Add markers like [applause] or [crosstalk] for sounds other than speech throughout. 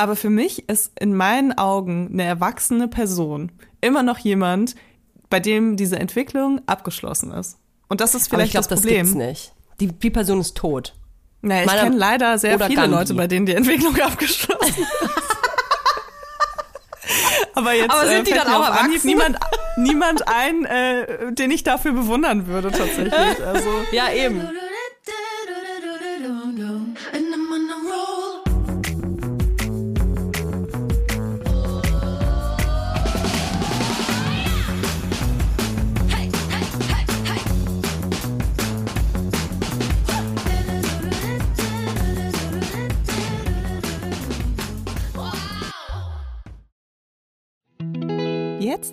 Aber für mich ist in meinen Augen eine erwachsene Person immer noch jemand, bei dem diese Entwicklung abgeschlossen ist. Und das ist vielleicht Aber ich glaub, das Problem. Das gibt's nicht. Die, die Person ist tot. Naja, ich kenne leider sehr viele Gandhi. Leute, bei denen die Entwicklung [laughs] abgeschlossen ist. Aber jetzt Aber sind äh, die dann auch erwachsen? niemand, niemand ein, äh, den ich dafür bewundern würde tatsächlich. [laughs] Also Ja, eben.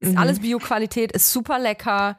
Ist Mhm. alles Bio-Qualität, ist super lecker.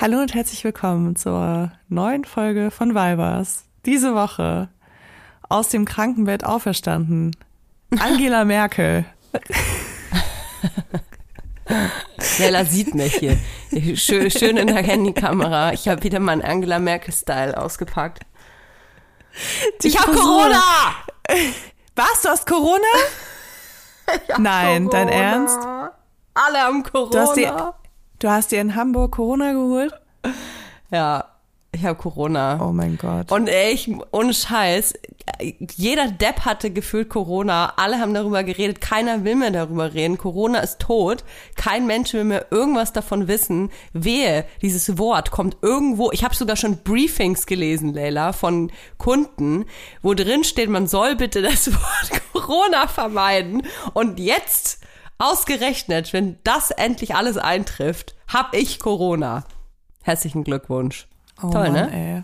Hallo und herzlich willkommen zur neuen Folge von Vibers. Diese Woche aus dem Krankenbett auferstanden. Angela [laughs] Merkel. Jella sieht mich hier. Schön, schön in der Handykamera. Ich habe wieder meinen Angela Merkel-Style ausgepackt. Die ich habe. Corona! Was? Du hast Corona? [laughs] Nein, dein Corona. Ernst? Alle haben Corona. Du hast, dir, du hast dir in Hamburg Corona geholt? ja, ich habe Corona. Oh mein Gott. Und ich, ohne Scheiß, jeder Depp hatte gefühlt Corona. Alle haben darüber geredet. Keiner will mehr darüber reden. Corona ist tot. Kein Mensch will mehr irgendwas davon wissen. Wehe, dieses Wort kommt irgendwo. Ich habe sogar schon Briefings gelesen, Leila, von Kunden, wo drin steht, man soll bitte das [laughs] Wort Corona vermeiden. Und jetzt, ausgerechnet, wenn das endlich alles eintrifft, hab ich Corona. Herzlichen Glückwunsch. oh Toll, Mann, ne? Ey.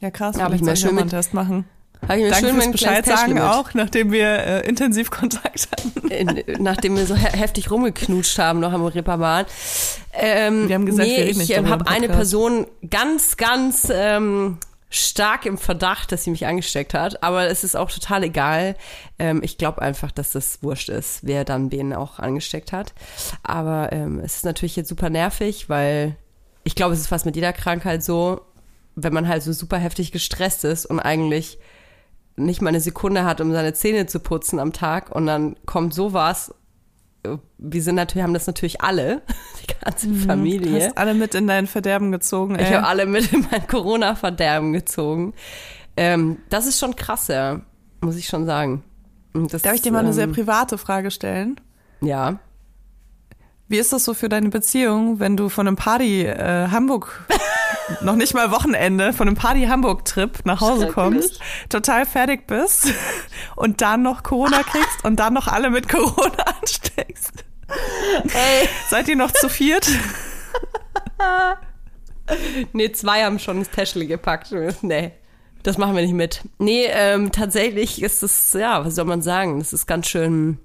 Ja, krass. Ja, hab ich mir schön mal einen Test machen. Hab ich mir Danke schön fürs Bescheid sagen auch, nachdem wir äh, intensiv Kontakt [laughs] hatten. in, nachdem wir so he heftig rumgeknutscht haben noch am Reeperbahn. Ähm, Wir haben gesagt, nee, wir reden ich nicht ähm, darüber habe eine. Person ganz, ganz ähm, stark im Verdacht, dass sie mich angesteckt hat. Aber es ist auch total egal. Ähm, ich glaube einfach, dass das wurscht ist, wer dann wen auch angesteckt hat. Aber ähm, es ist natürlich jetzt super nervig, weil ich glaube, es ist fast mit jeder Krankheit so, wenn man halt so super heftig gestresst ist und eigentlich nicht mal eine Sekunde hat, um seine Zähne zu putzen am Tag und dann kommt sowas. Wir sind natürlich, haben das natürlich alle, [laughs] die ganze Familie. Hast alle mit in dein Verderben gezogen. Ich ey. habe alle mit in mein Corona-Verderben gezogen. Ähm, das ist schon krass, ja, muss ich schon sagen. Das Darf ich dir mal eine sehr ähm, private Frage stellen? Ja. Wie ist das so für deine Beziehung, wenn du von einem Party äh, Hamburg, [laughs] noch nicht mal Wochenende, von einem Party Hamburg-Trip nach Hause kommst, total fertig bist [laughs] und dann noch Corona kriegst und dann noch alle mit Corona [laughs] ansteckst? Ey. Seid ihr noch zu viert? Nee, zwei haben schon das Täschchen gepackt. Nee, das machen wir nicht mit. Nee, ähm, tatsächlich ist es, ja, was soll man sagen? Das ist ganz schön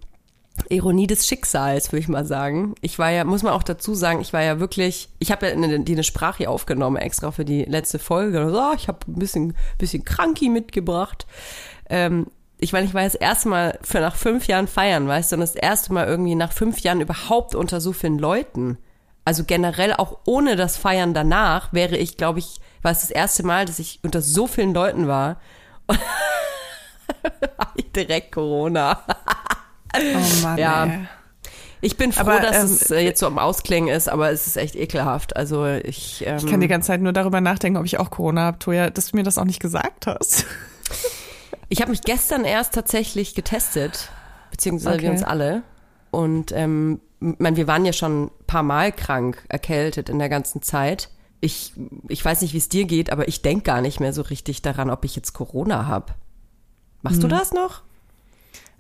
Ironie des Schicksals, würde ich mal sagen. Ich war ja, muss man auch dazu sagen, ich war ja wirklich, ich habe ja eine, die eine Sprache aufgenommen, extra für die letzte Folge. So, ah, ich habe ein bisschen, bisschen Kranki mitgebracht. Ähm, ich meine, ich war jetzt erstmal für nach fünf Jahren feiern, weißt du, und das erste Mal irgendwie nach fünf Jahren überhaupt unter so vielen Leuten. Also generell auch ohne das Feiern danach wäre ich, glaube ich, war es das erste Mal, dass ich unter so vielen Leuten war. [laughs] Und direkt Corona. Oh Mann, Ja. ey. Ich bin froh, Aber, dass ähm, es äh, jetzt so am Ausklingen ist, aber es ist echt ekelhaft. Also ich, ähm, Ich kann die ganze Zeit nur darüber nachdenken, ob ich auch Corona habe, Toja, dass du mir das auch nicht gesagt hast. [laughs] ich habe mich gestern erst tatsächlich getestet, beziehungsweise wir Okay. uns alle. Und ähm, mein, wir waren ja schon ein paar Mal krank, erkältet in der ganzen Zeit. Ich, ich weiß nicht, wie es dir geht, aber ich denk gar nicht mehr so richtig daran, ob ich jetzt Corona habe. Machst du Hm. das noch?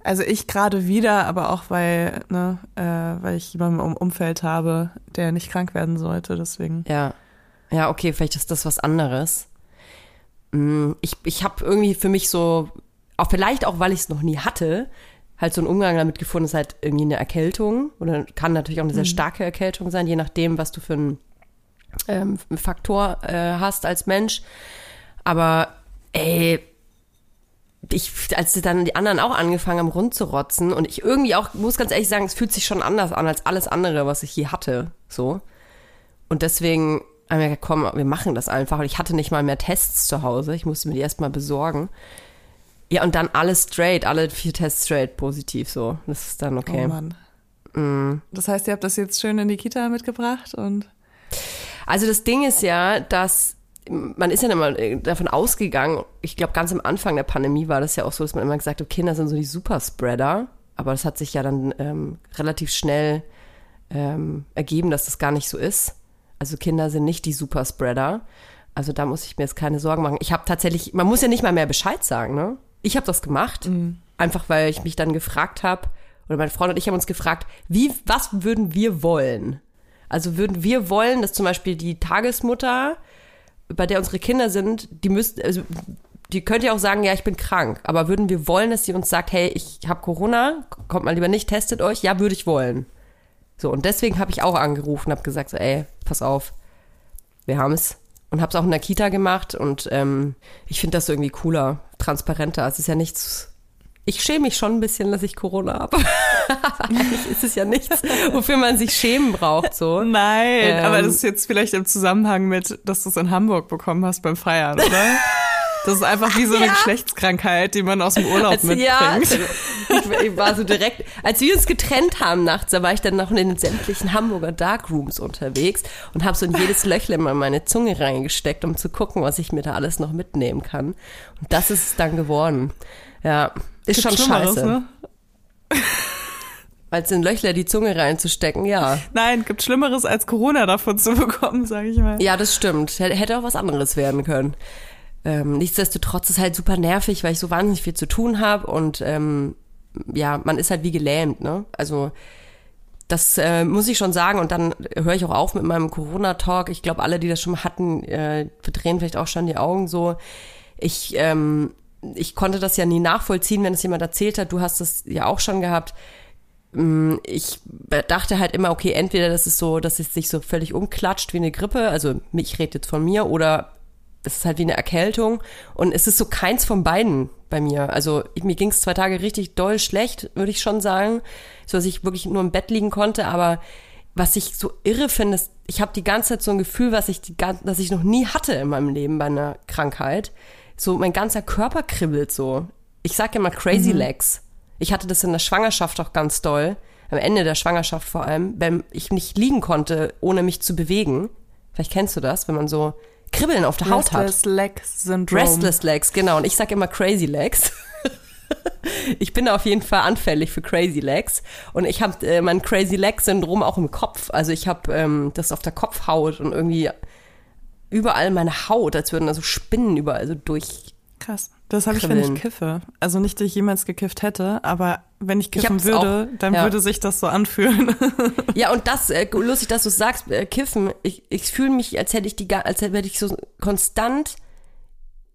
Also ich gerade wieder, aber auch weil, ne, äh, weil ich jemanden im Umfeld habe, der nicht krank werden sollte, deswegen. Ja. Ja, okay, vielleicht ist das was anderes. Mm, Ich, ich habe irgendwie für mich so, auch vielleicht auch, weil ich es noch nie hatte, halt so einen Umgang damit gefunden, ist halt irgendwie eine Erkältung oder kann natürlich auch eine sehr starke Erkältung sein, je nachdem, was du für einen ähm, Faktor äh, hast als Mensch. Aber ey, ich, als dann die anderen auch angefangen haben rumzurotzen und ich irgendwie auch, muss ganz ehrlich sagen, es fühlt sich schon anders an als alles andere, was ich je hatte, so. Und deswegen haben wir gesagt, komm, wir machen das einfach. Und ich hatte nicht mal mehr Tests zu Hause. Ich musste mir die erstmal besorgen. Ja, und dann alles straight, alle vier Tests straight positiv, so. Das ist dann okay. Oh Mann. Mm. Das heißt, ihr habt das jetzt schön in die Kita mitgebracht und Also das Ding ist ja, dass man ist ja immer davon ausgegangen, ich glaube ganz am Anfang der Pandemie war das ja auch so, dass man immer gesagt hat, Kinder sind so die Superspreader. Aber das hat sich ja dann ähm, relativ schnell ähm, ergeben, dass das gar nicht so ist. Also Kinder sind nicht die Superspreader. Also da muss ich mir jetzt keine Sorgen machen. Ich habe tatsächlich, man muss ja nicht mal mehr Bescheid sagen, ne? Ich habe das gemacht, einfach weil ich mich dann gefragt habe, oder meine Freundin und ich haben uns gefragt, wie, was würden wir wollen? Also würden wir wollen, dass zum Beispiel die Tagesmutter, bei der unsere Kinder sind, die müsste, also die könnte ja auch sagen, ja, ich bin krank. Aber würden wir wollen, dass sie uns sagt, hey, ich habe Corona, kommt mal lieber nicht, testet euch? Ja, würde ich wollen. So, und deswegen habe ich auch angerufen, habe gesagt, so, ey, pass auf, wir haben es. Und habe es auch in der Kita gemacht und ähm, ich finde das irgendwie cooler, transparenter. Es ist ja nichts. Ich schäme mich schon ein bisschen, dass ich Corona habe. [laughs] Eigentlich ist es ja nichts, wofür man sich schämen braucht. So. Nein, Ähm. aber das ist jetzt vielleicht im Zusammenhang mit, dass du es in Hamburg bekommen hast beim Feiern, oder? Das ist einfach wie so eine Ja. Geschlechtskrankheit, die man aus dem Urlaub Als, mitbringt. ja, ich, ich war so direkt, als wir uns getrennt haben nachts, da war ich dann noch in den sämtlichen Hamburger Darkrooms unterwegs und habe so in jedes Löchle mal meine Zunge reingesteckt, um zu gucken, was ich mir da alles noch mitnehmen kann. Und das ist es dann geworden. Ja, ist schon Schlimmeres, scheiße. ne? Als in Löchler die Zunge reinzustecken, ja. Nein, gibt Schlimmeres als Corona davon zu bekommen, sage ich mal. Ja, das stimmt. Hätte auch was anderes werden können. Ähm, nichtsdestotrotz ist halt super nervig, weil ich so wahnsinnig viel zu tun habe und ähm, ja, man ist halt wie gelähmt, ne? Also das äh, muss ich schon sagen und dann höre ich auch auf mit meinem Corona-Talk. Ich glaube, alle, die das schon hatten, äh, verdrehen vielleicht auch schon die Augen so. Ich, ähm, ich konnte das ja nie nachvollziehen, wenn es jemand erzählt hat. Du hast das ja auch schon gehabt ich dachte halt immer, okay, entweder das ist so, dass es sich so völlig umklatscht wie eine Grippe, also ich rede jetzt von mir, oder es ist halt wie eine Erkältung und es ist so keins von beiden bei mir. Also mir ging es zwei Tage richtig doll schlecht, würde ich schon sagen, so dass ich wirklich nur im Bett liegen konnte, aber was ich so irre finde, ist, ich habe die ganze Zeit so ein Gefühl, was ich die, gan- das ich noch nie hatte in meinem Leben bei einer Krankheit. So mein ganzer Körper kribbelt so. Ich sag ja mal Crazy Legs. Ich hatte das in der Schwangerschaft auch ganz doll. Am Ende der Schwangerschaft vor allem, wenn ich nicht liegen konnte, ohne mich zu bewegen. Vielleicht kennst du das, wenn man so Kribbeln auf der Haut hat. Restless Leg Syndrome. Restless Legs, genau. Und ich sag immer Crazy Legs. [laughs] ich bin auf jeden Fall anfällig für Crazy Legs. Und ich habe äh, mein Crazy Leg Syndrom auch im Kopf. Also ich habe ähm, das auf der Kopfhaut und irgendwie überall meine Haut, als würden da so Spinnen überall so durch. Krass. Das habe ich, wenn ich kiffe. Also nicht, dass ich jemals gekifft hätte, aber wenn ich kiffen hab's würde, auch, dann ja. würde sich das so anfühlen. [laughs] Ja, und das, äh, lustig, dass du sagst, äh, Kiffen, ich, ich fühle mich, als hätte ich die, als hätte ich so konstant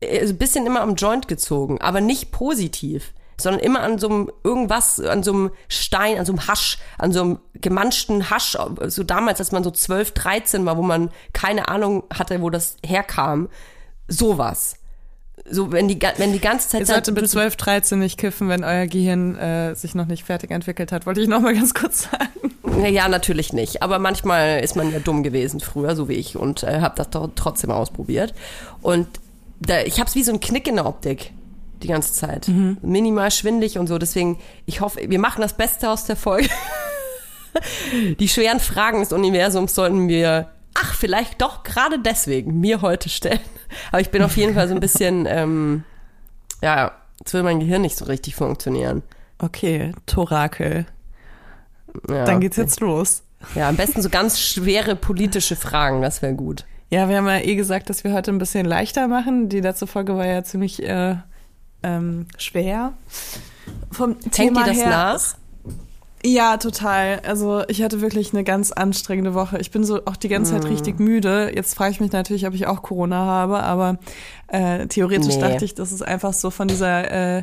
äh, so ein bisschen immer am Joint gezogen, aber nicht positiv, sondern immer an so einem irgendwas, an so einem Stein, an so einem Hasch, an so einem gemanschten Hasch, so damals, als man so 12, 13 war, wo man keine Ahnung hatte, wo das herkam, sowas. So, wenn die, wenn die ganze Zeit Ihr solltet mit 12, 13 nicht kiffen, wenn euer Gehirn äh, sich noch nicht fertig entwickelt hat. Wollte ich noch mal [laughs] ganz kurz sagen. Ja, natürlich nicht. Aber manchmal ist man ja dumm gewesen früher, so wie ich, und äh, habe das doch trotzdem ausprobiert. Und da, ich habe es wie so ein Knick in der Optik die ganze Zeit. Minimal schwindig und so. Deswegen, ich hoffe, wir machen das Beste aus der Folge. [laughs] die schweren Fragen des Universums sollten wir, ach, vielleicht doch gerade deswegen mir heute stellen. Aber ich bin auf jeden Fall so ein bisschen, [laughs] ähm, ja, jetzt will mein Gehirn nicht so richtig funktionieren. Okay, Torakel. Ja, Dann geht's jetzt los. Ja, am besten so ganz schwere politische Fragen, das wäre gut. Ja, wir haben ja eh gesagt, dass wir heute ein bisschen leichter machen. Die letzte Folge war ja ziemlich äh, ähm, schwer. Vom Hängt Thema dir das her. nach? Ja, total. Also ich hatte wirklich eine ganz anstrengende Woche. Ich bin so auch die ganze Mm. Zeit richtig müde. Jetzt frage ich mich natürlich, ob ich auch Corona habe, aber äh, theoretisch Nee. dachte ich, dass es einfach so von dieser äh,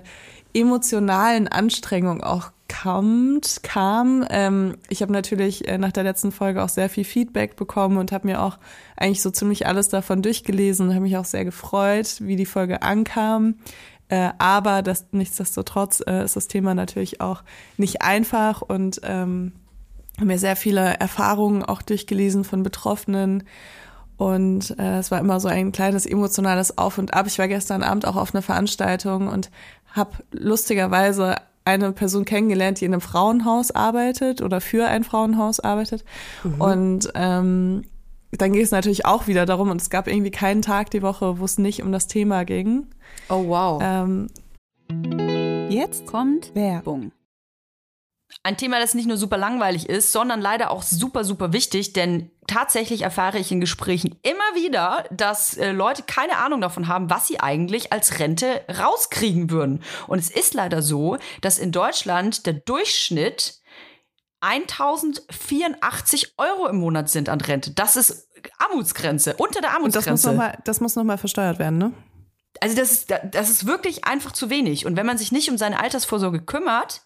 emotionalen Anstrengung auch kommt, kam. Ähm, ich habe natürlich äh, nach der letzten Folge auch sehr viel Feedback bekommen und habe mir auch eigentlich so ziemlich alles davon durchgelesen und habe mich auch sehr gefreut, wie die Folge ankam. Äh, aber das, nichtsdestotrotz äh, ist das Thema natürlich auch nicht einfach und ähm, mir sehr viele Erfahrungen auch durchgelesen von Betroffenen. Und äh, es war immer so ein kleines emotionales Auf und Ab. Ich war gestern Abend auch auf einer Veranstaltung und habe lustigerweise eine Person kennengelernt, die in einem Frauenhaus arbeitet oder für ein Frauenhaus arbeitet. Und ähm, dann ging es natürlich auch wieder darum, und es gab irgendwie keinen Tag die Woche, wo es nicht um das Thema ging. Oh, wow. Ähm, Jetzt kommt Werbung. Ein Thema, das nicht nur super langweilig ist, sondern leider auch super, super wichtig, denn tatsächlich erfahre ich in Gesprächen immer wieder, dass äh, Leute keine Ahnung davon haben, was sie eigentlich als Rente rauskriegen würden. Und es ist leider so, dass in Deutschland der Durchschnitt 1084 Euro im Monat sind an Rente. Das ist Armutsgrenze, unter der und das muss Armutsgrenze. nochmal, das muss noch mal versteuert werden, ne? Also das ist, das ist wirklich einfach zu wenig. Und wenn man sich nicht um seine Altersvorsorge kümmert,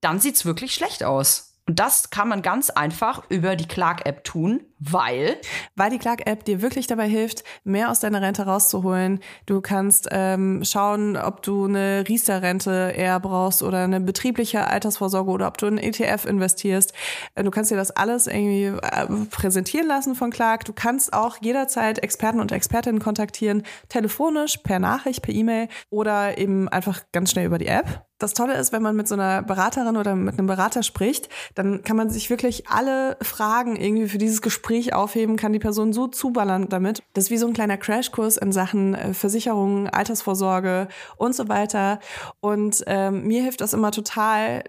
dann sieht's wirklich schlecht aus. Und das kann man ganz einfach über die Clark-App tun, weil Weil die Clark-App dir wirklich dabei hilft, mehr aus deiner Rente rauszuholen. Du kannst ähm, schauen, ob du eine Riester-Rente eher brauchst oder eine betriebliche Altersvorsorge oder ob du in ETF investierst. Äh, Du kannst dir das alles irgendwie äh, präsentieren lassen von Clark. Du kannst auch jederzeit Experten und Expertinnen kontaktieren, telefonisch, per Nachricht, per E-Mail oder eben einfach ganz schnell über die App. Das Tolle ist, wenn man mit so einer Beraterin oder mit einem Berater spricht, dann kann man sich wirklich alle Fragen irgendwie für dieses Gespräch aufheben, kann die Person so zuballern damit. Das ist wie so ein kleiner Crashkurs in Sachen äh, Versicherungen, Altersvorsorge und so weiter. Und ähm, mir hilft das immer total,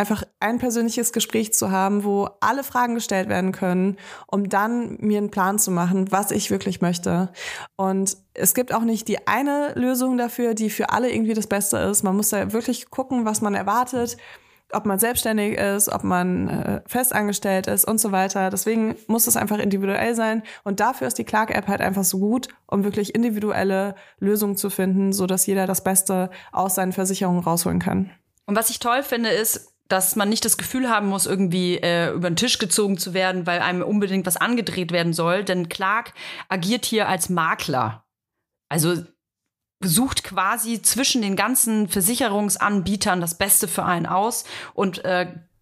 einfach ein persönliches Gespräch zu haben, wo alle Fragen gestellt werden können, um dann mir einen Plan zu machen, was ich wirklich möchte. Und es gibt auch nicht die eine Lösung dafür, die für alle irgendwie das Beste ist. Man muss da wirklich gucken, was man erwartet, ob man selbstständig ist, ob man äh, festangestellt ist und so weiter. Deswegen muss es einfach individuell sein. Und dafür ist die Clark-App halt einfach so gut, um wirklich individuelle Lösungen zu finden, so dass jeder das Beste aus seinen Versicherungen rausholen kann. Und was ich toll finde, ist, dass man nicht das Gefühl haben muss, irgendwie äh, über den Tisch gezogen zu werden, weil einem unbedingt was angedreht werden soll. Denn Clark agiert hier als Makler. Also sucht quasi zwischen den ganzen Versicherungsanbietern das Beste für einen aus und äh,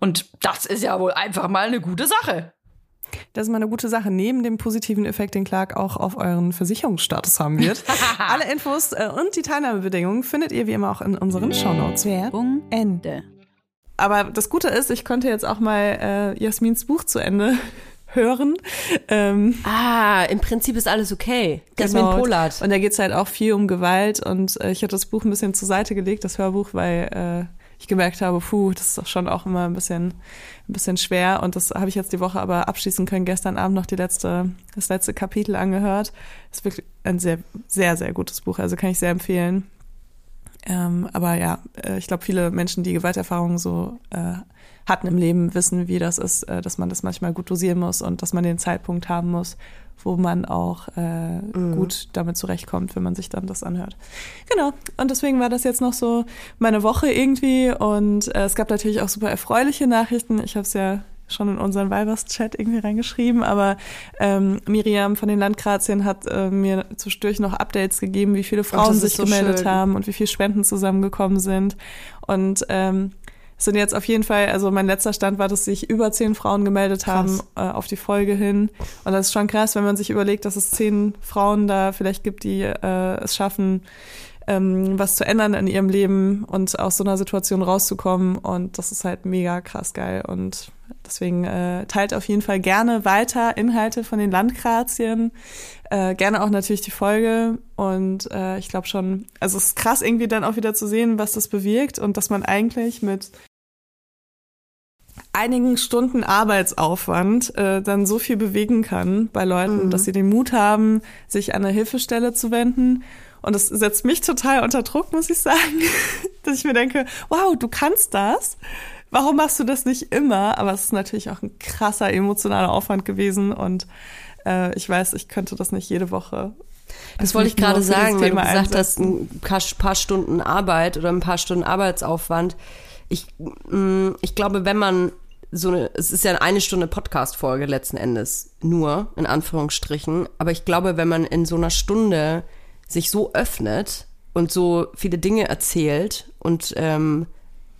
und das ist ja wohl einfach mal eine gute Sache. Das ist mal eine gute Sache, neben dem positiven Effekt, den Clark auch auf euren Versicherungsstatus haben wird. [laughs] Alle Infos äh, und die Teilnahmebedingungen findet ihr wie immer auch in unseren Shownotes. Werbung Ende. Aber das Gute ist, ich konnte jetzt auch mal äh, Jasmins Buch zu Ende [laughs] hören. Ähm, Ah, im Prinzip ist alles okay. Jasmin genau. Polat. Und da geht's halt auch viel um Gewalt und äh, ich hatte das Buch ein bisschen zur Seite gelegt, das Hörbuch, weil äh, ich gemerkt habe, puh, das ist doch schon auch immer ein bisschen, ein bisschen schwer. Und das habe ich jetzt die Woche aber abschließen können. Gestern Abend noch die letzte, das letzte Kapitel angehört. Ist wirklich ein sehr, sehr, sehr gutes Buch. Also kann ich sehr empfehlen. Ähm, aber ja, äh, ich glaube, viele Menschen, die Gewalterfahrungen so äh, hatten im Leben, wissen, wie das ist, äh, dass man das manchmal gut dosieren muss und dass man den Zeitpunkt haben muss, wo man auch äh, gut damit zurechtkommt, wenn man sich dann das anhört. Genau. Und deswegen war das jetzt noch so meine Woche irgendwie. Und äh, es gab natürlich auch super erfreuliche Nachrichten. Ich habe es ja schon in unseren Weibers-Chat irgendwie reingeschrieben, aber ähm, Miriam von den Landgrazien hat äh, mir zwischendurch noch Updates gegeben, wie viele Frauen ist sich so gemeldet schön. haben und wie viele Spenden zusammengekommen sind. Und ähm, sind jetzt auf jeden Fall, also mein letzter Stand war, dass sich über zehn Frauen gemeldet haben äh, auf die Folge hin. Und das ist schon krass, wenn man sich überlegt, dass es zehn Frauen da vielleicht gibt, die äh, es schaffen, ähm, was zu ändern in ihrem Leben und aus so einer Situation rauszukommen. Und das ist halt mega krass geil. Und deswegen äh, teilt auf jeden Fall gerne weiter Inhalte von den Landgrazien. Äh, gerne auch natürlich die Folge. Und äh, ich glaube schon, also es ist krass irgendwie dann auch wieder zu sehen, was das bewirkt und dass man eigentlich mit einigen Stunden Arbeitsaufwand äh, dann so viel bewegen kann bei Leuten, dass sie den Mut haben, sich an eine Hilfestelle zu wenden. Und das setzt mich total unter Druck, muss ich sagen, [laughs] dass ich mir denke, wow, du kannst das. Warum machst du das nicht immer? Aber es ist natürlich auch ein krasser emotionaler Aufwand gewesen und äh, ich weiß, ich könnte das nicht jede Woche. Das wollte ich gerade sagen, weil du gesagt hast, ein paar, Stunden Arbeit oder ein paar Stunden Arbeitsaufwand. Ich, mh, ich glaube, wenn man so eine, es ist ja eine Stunde Podcast-Folge letzten Endes, nur, in Anführungsstrichen. Aber ich glaube, wenn man in so einer Stunde sich so öffnet und so viele Dinge erzählt und ähm,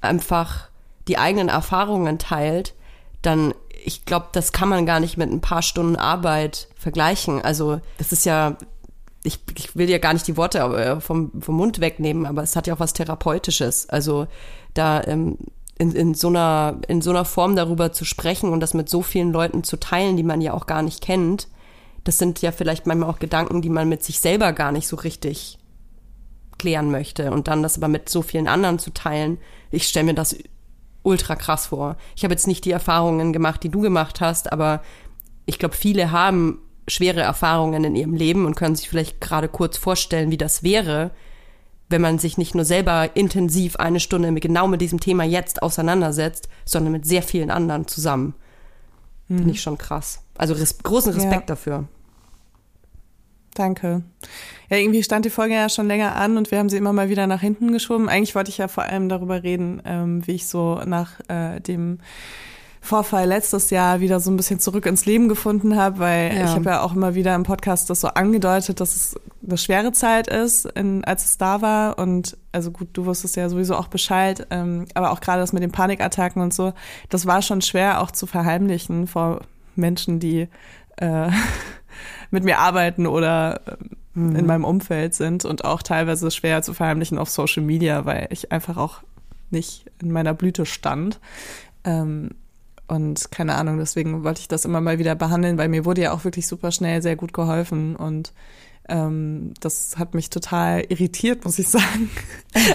einfach die eigenen Erfahrungen teilt, dann, ich glaube, das kann man gar nicht mit ein paar Stunden Arbeit vergleichen. Also, das ist ja, ich, ich will ja gar nicht die Worte äh, vom, vom Mund wegnehmen, aber es hat ja auch was Therapeutisches. Also, da ähm, in, in, so einer, in so einer Form darüber zu sprechen und das mit so vielen Leuten zu teilen, die man ja auch gar nicht kennt, das sind ja vielleicht manchmal auch Gedanken, die man mit sich selber gar nicht so richtig klären möchte. Und dann das aber mit so vielen anderen zu teilen, ich stelle mir das ultra krass vor. Ich habe jetzt nicht die Erfahrungen gemacht, die du gemacht hast, aber ich glaube, viele haben schwere Erfahrungen in ihrem Leben und können sich vielleicht gerade kurz vorstellen, wie das wäre, wenn man sich nicht nur selber intensiv eine Stunde mit, genau mit diesem Thema jetzt auseinandersetzt, sondern mit sehr vielen anderen zusammen. Finde ich schon krass. Also res großen Respekt Ja. dafür. Danke. Ja, irgendwie stand die Folge ja schon länger an und wir haben sie immer mal wieder nach hinten geschoben. Eigentlich wollte ich ja vor allem darüber reden, ähm, wie ich so nach äh, dem Vorfall letztes Jahr wieder so ein bisschen zurück ins Leben gefunden habe, weil Ja. ich habe ja auch immer wieder im Podcast das so angedeutet, dass es eine schwere Zeit ist, in, als es da war. Und also gut, du wusstest ja sowieso auch Bescheid, ähm, aber auch gerade das mit den Panikattacken und so, das war schon schwer auch zu verheimlichen vor Menschen, die äh, [laughs] mit mir arbeiten oder ähm, in meinem Umfeld sind und auch teilweise schwer zu verheimlichen auf Social Media, weil ich einfach auch nicht in meiner Blüte stand. Ähm, und keine Ahnung, deswegen wollte ich das immer mal wieder behandeln, weil mir wurde ja auch wirklich super schnell sehr gut geholfen und ähm, das hat mich total irritiert, muss ich [laughs] sagen.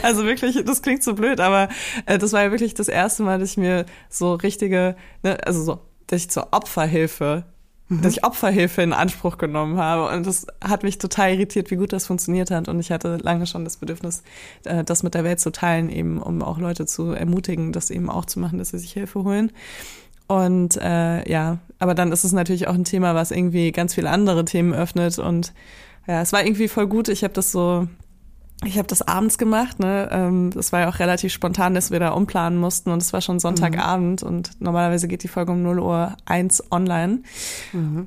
Also wirklich, das klingt so blöd, aber äh, das war ja wirklich das erste Mal, dass ich mir so richtige, ne, also so, dass ich zur Opferhilfe, dass ich Opferhilfe in Anspruch genommen habe. Und das hat mich total irritiert, wie gut das funktioniert hat. Und ich hatte lange schon das Bedürfnis, äh, das mit der Welt zu teilen, eben um auch Leute zu ermutigen, das eben auch zu machen, dass sie sich Hilfe holen. Und äh, ja, aber dann ist es natürlich auch ein Thema, was irgendwie ganz viele andere Themen öffnet. Und ja, es war irgendwie voll gut. Ich habe das so, ich habe das abends gemacht. Ne, ähm, das war ja auch relativ spontan, dass wir da umplanen mussten. Und es war schon Sonntagabend. Und normalerweise geht die Folge um 0 Uhr 1 online.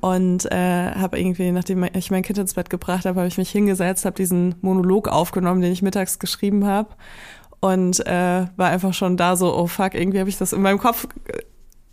Und äh, habe irgendwie, nachdem ich mein Kind ins Bett gebracht habe, habe ich mich hingesetzt, habe diesen Monolog aufgenommen, den ich mittags geschrieben habe. Und äh, war einfach schon da so, oh fuck, irgendwie habe ich das in meinem Kopf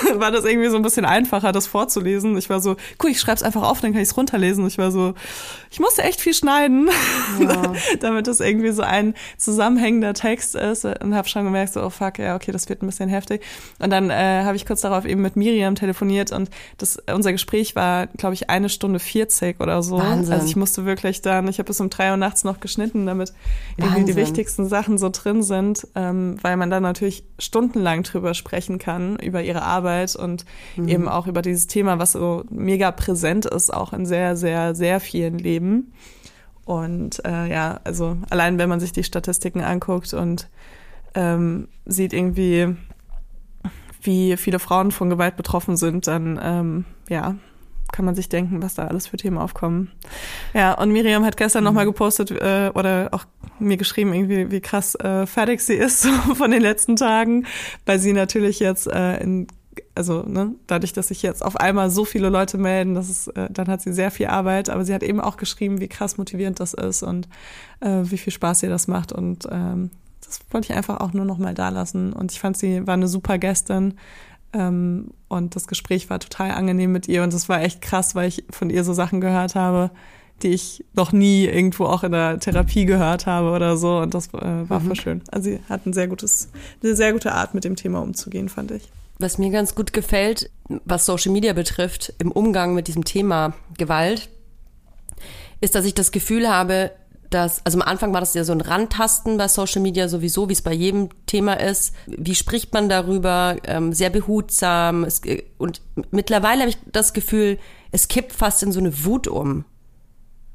[laughs] war das irgendwie so ein bisschen einfacher, das vorzulesen. Ich war so, cool, ich schreib's einfach auf, dann kann ich es runterlesen. Ich war so, ich musste echt viel schneiden, [laughs] damit das irgendwie so ein zusammenhängender Text ist. Und habe schon gemerkt, so, oh fuck, ja, okay, das wird ein bisschen heftig. Und dann äh, habe ich kurz darauf eben mit Miriam telefoniert und das, unser Gespräch war, glaube ich, eine Stunde 40 oder so. Wahnsinn. Also ich musste wirklich dann, ich habe bis um drei Uhr nachts noch geschnitten, damit irgendwie die Wahnsinn. wichtigsten Sachen so drin sind, ähm, weil man dann natürlich stundenlang drüber sprechen kann, über ihre Arbeit und eben auch über dieses Thema, was so mega präsent ist, auch in sehr, sehr, sehr vielen Leben. Und äh, ja, also allein wenn man sich die Statistiken anguckt und ähm, sieht irgendwie, wie viele Frauen von Gewalt betroffen sind, dann ähm, ja, kann man sich denken, was da alles für Themen aufkommen. Ja, und Miriam hat gestern noch nochmal gepostet äh, oder auch mir geschrieben, irgendwie, wie krass äh, fertig sie ist [laughs] so von den letzten Tagen, weil sie natürlich jetzt äh, in also ne, dadurch, dass sich jetzt auf einmal so viele Leute melden, das ist, äh, dann hat sie sehr viel Arbeit, aber sie hat eben auch geschrieben, wie krass motivierend das ist und äh, wie viel Spaß ihr das macht. Und ähm, das wollte ich einfach auch nur noch mal da lassen. Und ich fand sie war eine super Gästin ähm, und das Gespräch war total angenehm mit ihr. Und es war echt krass, weil ich von ihr so Sachen gehört habe, die ich noch nie irgendwo auch in der Therapie gehört habe oder so. Und das äh, war voll schön. Also sie hat ein sehr gutes, eine sehr gute Art mit dem Thema umzugehen, fand ich. Was mir ganz gut gefällt, was Social Media betrifft, im Umgang mit diesem Thema Gewalt, ist, dass ich das Gefühl habe, dass, also am Anfang war das ja so ein Randtasten bei Social Media sowieso, wie es bei jedem Thema ist. Wie spricht man darüber? Ähm, sehr behutsam. Es, äh, und mittlerweile habe ich das Gefühl, es kippt fast in so eine Wut um.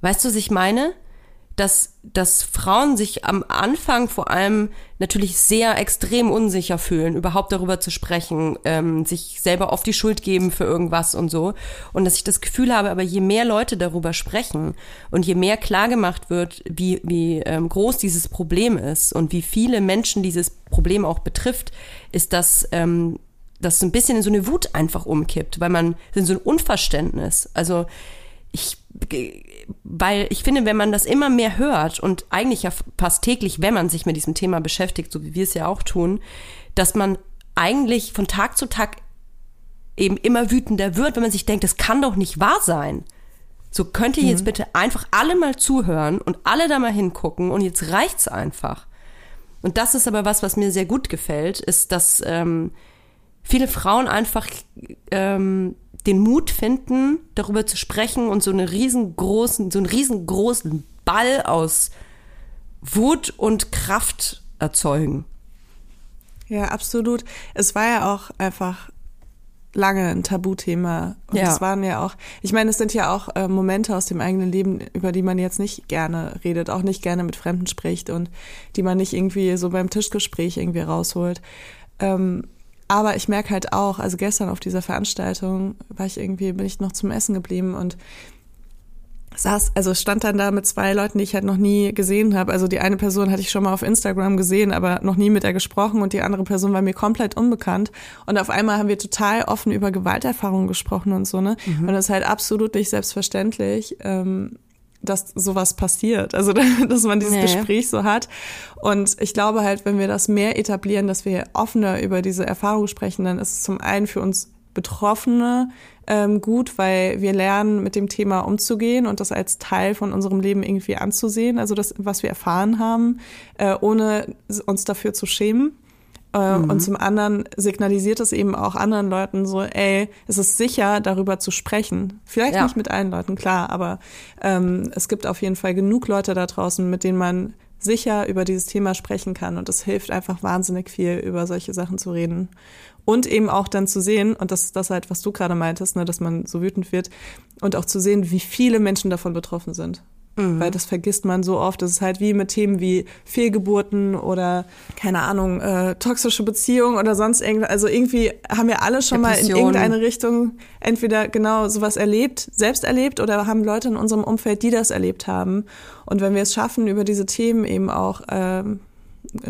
Weißt du, was ich meine? Dass, dass Frauen sich am Anfang vor allem natürlich sehr extrem unsicher fühlen, überhaupt darüber zu sprechen, ähm, sich selber oft die Schuld geben für irgendwas und so. Und dass ich das Gefühl habe, aber je mehr Leute darüber sprechen und je mehr klar gemacht wird, wie, wie ähm, groß dieses Problem ist und wie viele Menschen dieses Problem auch betrifft, ist das ähm, das so ein bisschen in so eine Wut einfach umkippt, weil man in so ein Unverständnis. Also ich, weil ich finde, wenn man das immer mehr hört und eigentlich ja fast täglich, wenn man sich mit diesem Thema beschäftigt, so wie wir es ja auch tun, dass man eigentlich von Tag zu Tag eben immer wütender wird, wenn man sich denkt, das kann doch nicht wahr sein. So könnt ihr jetzt bitte einfach alle mal zuhören und alle da mal hingucken und jetzt reicht's einfach. Und das ist aber was, was mir sehr gut gefällt, ist, dass ähm, viele Frauen einfach ähm, den Mut finden, darüber zu sprechen und so einen riesengroßen, so einen riesengroßen Ball aus Wut und Kraft erzeugen. Ja, absolut. Es war ja auch einfach lange ein Tabuthema. Und Ja. es waren ja auch, ich meine, es sind ja auch äh, Momente aus dem eigenen Leben, über die man jetzt nicht gerne redet, auch nicht gerne mit Fremden spricht und die man nicht irgendwie so beim Tischgespräch irgendwie rausholt. Ähm, aber ich merke halt auch, also gestern auf dieser Veranstaltung war ich irgendwie, bin ich noch zum Essen geblieben und saß, also stand dann da mit zwei Leuten, die ich halt noch nie gesehen habe. Also die eine Person hatte ich schon mal auf Instagram gesehen, aber noch nie mit der gesprochen und die andere Person war mir komplett unbekannt. Und auf einmal haben wir total offen über Gewalterfahrungen gesprochen und so, ne? Und das ist halt absolut nicht selbstverständlich. Ähm, dass sowas passiert, also [laughs] dass man dieses ja. Gespräch so hat. Und ich glaube halt, wenn wir das mehr etablieren, dass wir offener über diese Erfahrung sprechen, dann ist es zum einen für uns Betroffene ähm, gut, weil wir lernen, mit dem Thema umzugehen und das als Teil von unserem Leben irgendwie anzusehen, also das, was wir erfahren haben, äh, ohne uns dafür zu schämen. Äh, Und zum anderen signalisiert es eben auch anderen Leuten so, ey, es ist sicher, darüber zu sprechen. Vielleicht Ja. nicht mit allen Leuten, klar, aber ähm, es gibt auf jeden Fall genug Leute da draußen, mit denen man sicher über dieses Thema sprechen kann. Und es hilft einfach wahnsinnig viel, über solche Sachen zu reden. Und eben auch dann zu sehen, und das ist das halt, was du gerade meintest, ne, dass man so wütend wird, und auch zu sehen, wie viele Menschen davon betroffen sind. Weil das vergisst man so oft. Das ist halt wie mit Themen wie Fehlgeburten oder, keine Ahnung, äh, toxische Beziehungen oder sonst irgendwas. Also irgendwie haben wir alle schon mal in irgendeine Richtung entweder genau sowas erlebt, selbst erlebt oder haben Leute in unserem Umfeld, die das erlebt haben. Und wenn wir es schaffen, über diese Themen eben auch ähm,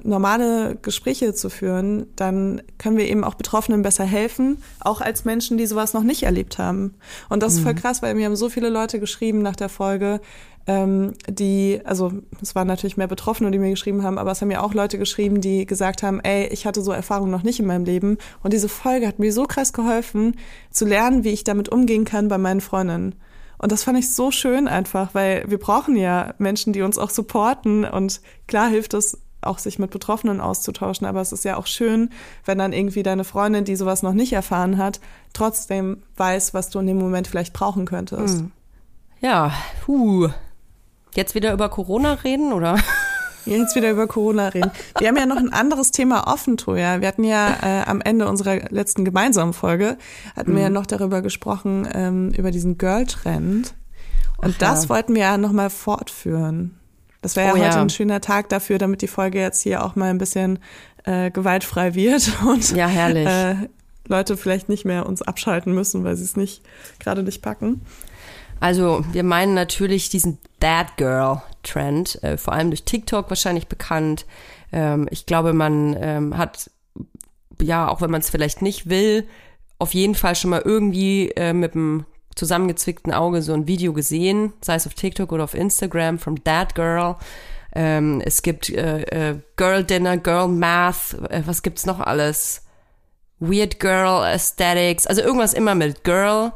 normale Gespräche zu führen, dann können wir eben auch Betroffenen besser helfen, auch als Menschen, die sowas noch nicht erlebt haben. Und das ist voll krass, weil mir haben so viele Leute geschrieben nach der Folge, ähm, die, also es waren natürlich mehr Betroffene, die mir geschrieben haben, aber es haben mir auch Leute geschrieben, die gesagt haben, ey, ich hatte so Erfahrungen noch nicht in meinem Leben. Und diese Folge hat mir so krass geholfen, zu lernen, wie ich damit umgehen kann bei meinen Freundinnen. Und das fand ich so schön einfach, weil wir brauchen ja Menschen, die uns auch supporten. Und klar hilft es auch, sich mit Betroffenen auszutauschen. Aber es ist ja auch schön, wenn dann irgendwie deine Freundin, die sowas noch nicht erfahren hat, trotzdem weiß, was du in dem Moment vielleicht brauchen könntest. Ja, puh. Jetzt wieder über Corona reden, oder? [laughs] Jetzt wieder über Corona reden. Wir haben ja noch ein anderes Thema offen, Toja. Wir hatten ja äh, am Ende unserer letzten gemeinsamen Folge, hatten wir ja noch darüber gesprochen, ähm, über diesen Girl-Trend. Und Ach das ja. wollten wir ja nochmal fortführen. Das wäre ja Oh heute ja. ein schöner Tag dafür, damit die Folge jetzt hier auch mal ein bisschen äh, gewaltfrei wird [laughs] und Ja, herrlich. äh, Leute vielleicht nicht mehr uns abschalten müssen, weil sie es nicht gerade nicht packen. Also, wir meinen natürlich diesen That Girl Trend, äh, vor allem durch TikTok wahrscheinlich bekannt. Ähm, ich glaube, man ähm, hat, ja, auch wenn man es vielleicht nicht will, auf jeden Fall schon mal irgendwie äh, mit einem zusammengezwickten Auge so ein Video gesehen, sei es auf TikTok oder auf Instagram, from That Girl. Ähm, es gibt äh, äh, Girl Dinner, Girl Math, äh, was gibt's noch alles? Weird Girl Aesthetics, also irgendwas immer mit Girl.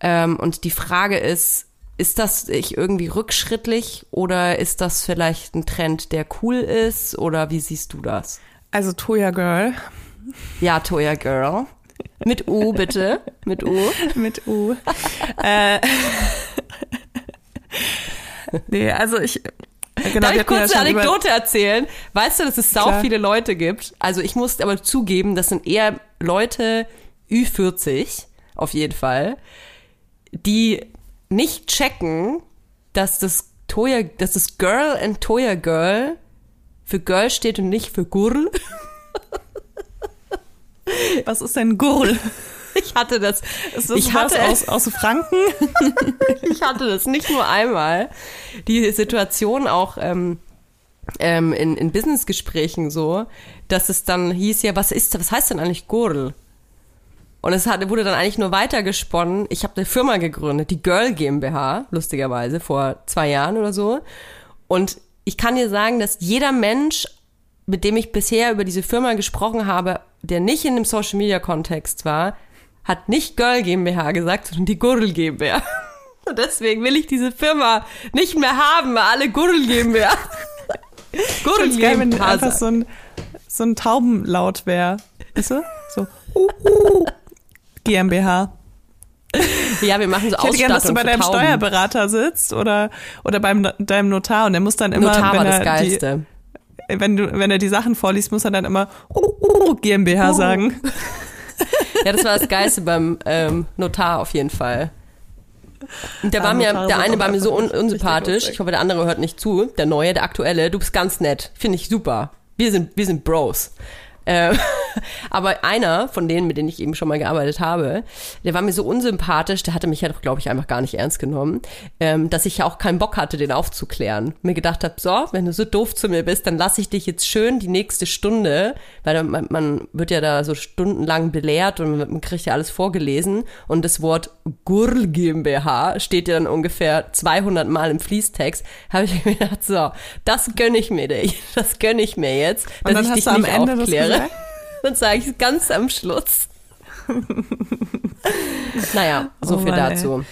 Ähm, und die Frage ist, ist das ich irgendwie rückschrittlich oder ist das vielleicht ein Trend, der cool ist? Oder wie siehst du das? Also Toya Girl Ja, Toya Girl. Mit U, bitte. Mit U. [laughs] mit U. äh, nee, also ich genau, Darf ich ja kurz eine Anekdote erzählen? Weißt du, dass es sau viele Leute gibt? Also ich muss aber zugeben, das sind eher Leute Ü40, auf jeden Fall, die nicht checken, dass das Toya, dass das Girl and Toya Girl für Girl steht und nicht für Gurl. [laughs] Was ist denn Gurl? Ich hatte das. Ist das ich hatte aus, aus Franken? [laughs] ich hatte das nicht nur einmal. Die Situation auch ähm, ähm, in, in Businessgesprächen so, dass es dann hieß ja, was ist, was heißt denn eigentlich Gurl? Und es hat, wurde dann eigentlich nur weitergesponnen. Ich habe eine Firma gegründet, die Girl GmbH, lustigerweise, vor zwei Jahren oder so. Und ich kann dir sagen, dass jeder Mensch, mit dem ich bisher über diese Firma gesprochen habe, der nicht in dem Social Media Kontext war, hat nicht Girl GmbH gesagt, sondern die Gurl GmbH. [laughs] Und deswegen will ich diese Firma nicht mehr haben, weil alle Gurl GmbH. [laughs] Gurl Ganz geil, wenn GmbH. einfach so ein, so ein Taubenlaut wäre. Weißt du? So. Uh, uh. GmbH. ja, wir machen so Ich hätte gern, dass du Ausstattung bei deinem Tauben. Steuerberater sitzt oder, oder beim deinem Notar und der muss dann immer, Notar wenn war das Geilste. die, wenn du, wenn er die Sachen vorliest, muss er dann immer GmbH sagen. [laughs] Ja, das war das Geiste beim ähm, Notar auf jeden Fall. Und der Ja, war mir, der eine war mir so un unsympathisch. Ich hoffe, der andere hört nicht zu. Der neue, der aktuelle, du bist ganz nett. Finde ich super. Wir sind, wir sind Bros. Ähm, [laughs] aber einer von denen, mit denen ich eben schon mal gearbeitet habe, der war mir so unsympathisch, der hatte mich ja doch, glaube ich, einfach gar nicht ernst genommen, ähm, dass ich ja auch keinen Bock hatte, den aufzuklären. Mir gedacht habe, so, wenn du so doof zu mir bist, dann lasse ich dich jetzt schön die nächste Stunde, weil man, man wird ja da so stundenlang belehrt und man kriegt ja alles vorgelesen und das Wort Gurl GmbH steht ja dann ungefähr 200 Mal im Fließtext, habe ich mir gedacht, so, das gönne ich mir, das gönne ich mir jetzt, dass ich dich du am nicht Ende aufkläre. Dann sage ich es ganz am Schluss. naja, so Oh viel Mann, ey. dazu.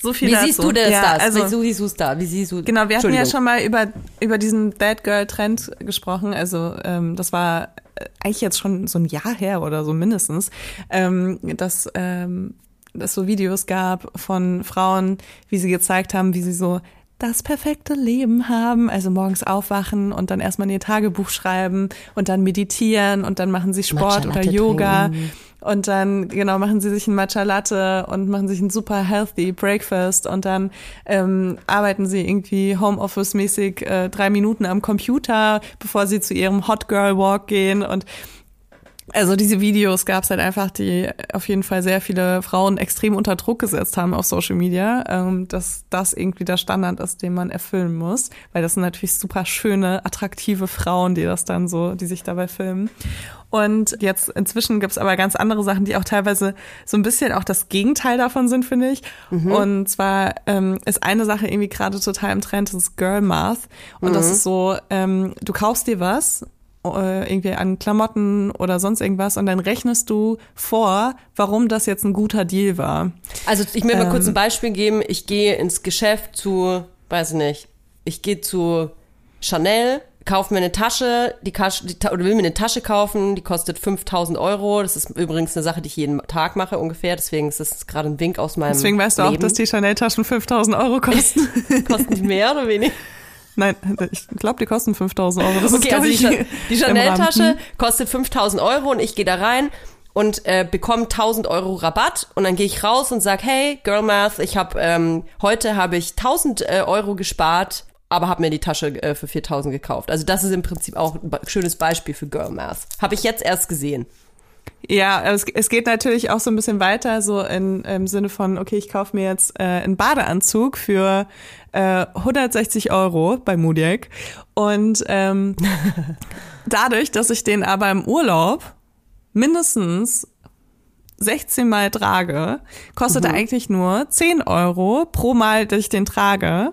So viel Wie dazu. siehst du das ja, das? Also, Wie siehst du es da? Wie siehst du Genau, wir hatten ja schon mal über, über diesen Bad Girl Trend gesprochen. Also ähm, das war äh, eigentlich jetzt schon so ein Jahr her oder so mindestens, ähm, dass ähm, es so Videos gab von Frauen, wie sie gezeigt haben, wie sie so das perfekte Leben haben, also morgens aufwachen und dann erstmal in ihr Tagebuch schreiben und dann meditieren und dann machen sie Sport oder Yoga trinken. und dann genau machen sie sich ein Matcha Latte und machen sich ein super healthy Breakfast und dann ähm, arbeiten sie irgendwie Homeoffice-mäßig äh, drei Minuten am Computer, bevor sie zu ihrem Hot Girl Walk gehen und also diese Videos gab es halt einfach, die auf jeden Fall sehr viele Frauen extrem unter Druck gesetzt haben auf Social Media, ähm, dass das irgendwie der Standard ist, den man erfüllen muss, weil das sind natürlich super schöne, attraktive Frauen, die das dann so, die sich dabei filmen. Und jetzt inzwischen gibt's aber ganz andere Sachen, die auch teilweise so ein bisschen auch das Gegenteil davon sind, finde ich. Und zwar ähm, ist eine Sache irgendwie gerade total im Trend, das ist Girl Math. Und das ist so, ähm, du kaufst dir was irgendwie an Klamotten oder sonst irgendwas und dann rechnest du vor, warum das jetzt ein guter Deal war. Also ich will mal kurz Ähm. ein Beispiel geben. Ich gehe ins Geschäft zu, weiß nicht, ich gehe zu Chanel, kaufe mir eine Tasche, die Tasche, die, oder will mir eine Tasche kaufen, die kostet 5000 Euro. Das ist übrigens eine Sache, die ich jeden Tag mache ungefähr. Deswegen ist das gerade ein Wink aus meinem Deswegen weißt du Leben. auch, dass die Chanel-Taschen 5000 Euro kosten. [laughs] kosten die mehr oder weniger. Nein, ich glaube, die kosten 5000 Euro. Das Okay, ist, also die, [laughs] die Chanel-Tasche Rahmen. kostet 5000 Euro und ich gehe da rein und äh, bekomme 1000 Euro Rabatt und dann gehe ich raus und sag, hey, Girl Math, ich habe ähm, heute habe ich 1000 äh, Euro gespart, aber habe mir die Tasche äh, für 4000 gekauft. Also das ist im Prinzip auch ein schönes Beispiel für Girl Math. Habe ich jetzt erst gesehen. Ja, es, es geht natürlich auch so ein bisschen weiter, so in, im Sinne von, okay, ich kaufe mir jetzt äh, einen Badeanzug für äh, 160 Euro bei Mudiek und ähm, [laughs] dadurch, dass ich den aber im Urlaub mindestens 16 Mal trage, kostet er eigentlich nur 10 Euro pro Mal, dass ich den trage.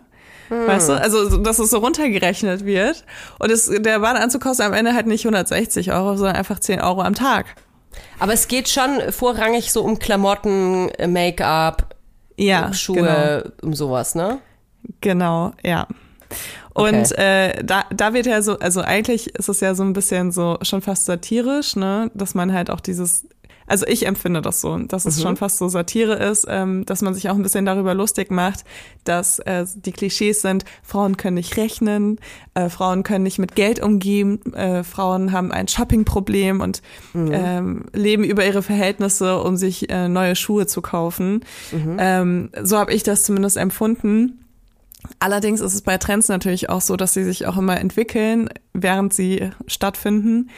Weißt du? Also, so, dass es so runtergerechnet wird. Und es, der Badeanzug kostet am Ende halt nicht 160 Euro, sondern einfach 10 Euro am Tag. Aber es geht schon vorrangig so um Klamotten, Make-up, Ja, Schuhe, um sowas, ne? Genau, ja. Und äh, da, da wird ja so, also eigentlich ist es ja so ein bisschen so schon fast satirisch, ne, dass man halt auch dieses, also ich empfinde das so, dass es schon fast so Satire ist, ähm, dass man sich auch ein bisschen darüber lustig macht, dass äh, die Klischees sind, Frauen können nicht rechnen, äh, Frauen können nicht mit Geld umgehen, äh, Frauen haben ein Shoppingproblem und ähm, leben über ihre Verhältnisse, um sich äh, neue Schuhe zu kaufen. Ähm, so habe ich das zumindest empfunden. Allerdings ist es bei Trends natürlich auch so, dass sie sich auch immer entwickeln, während sie stattfinden.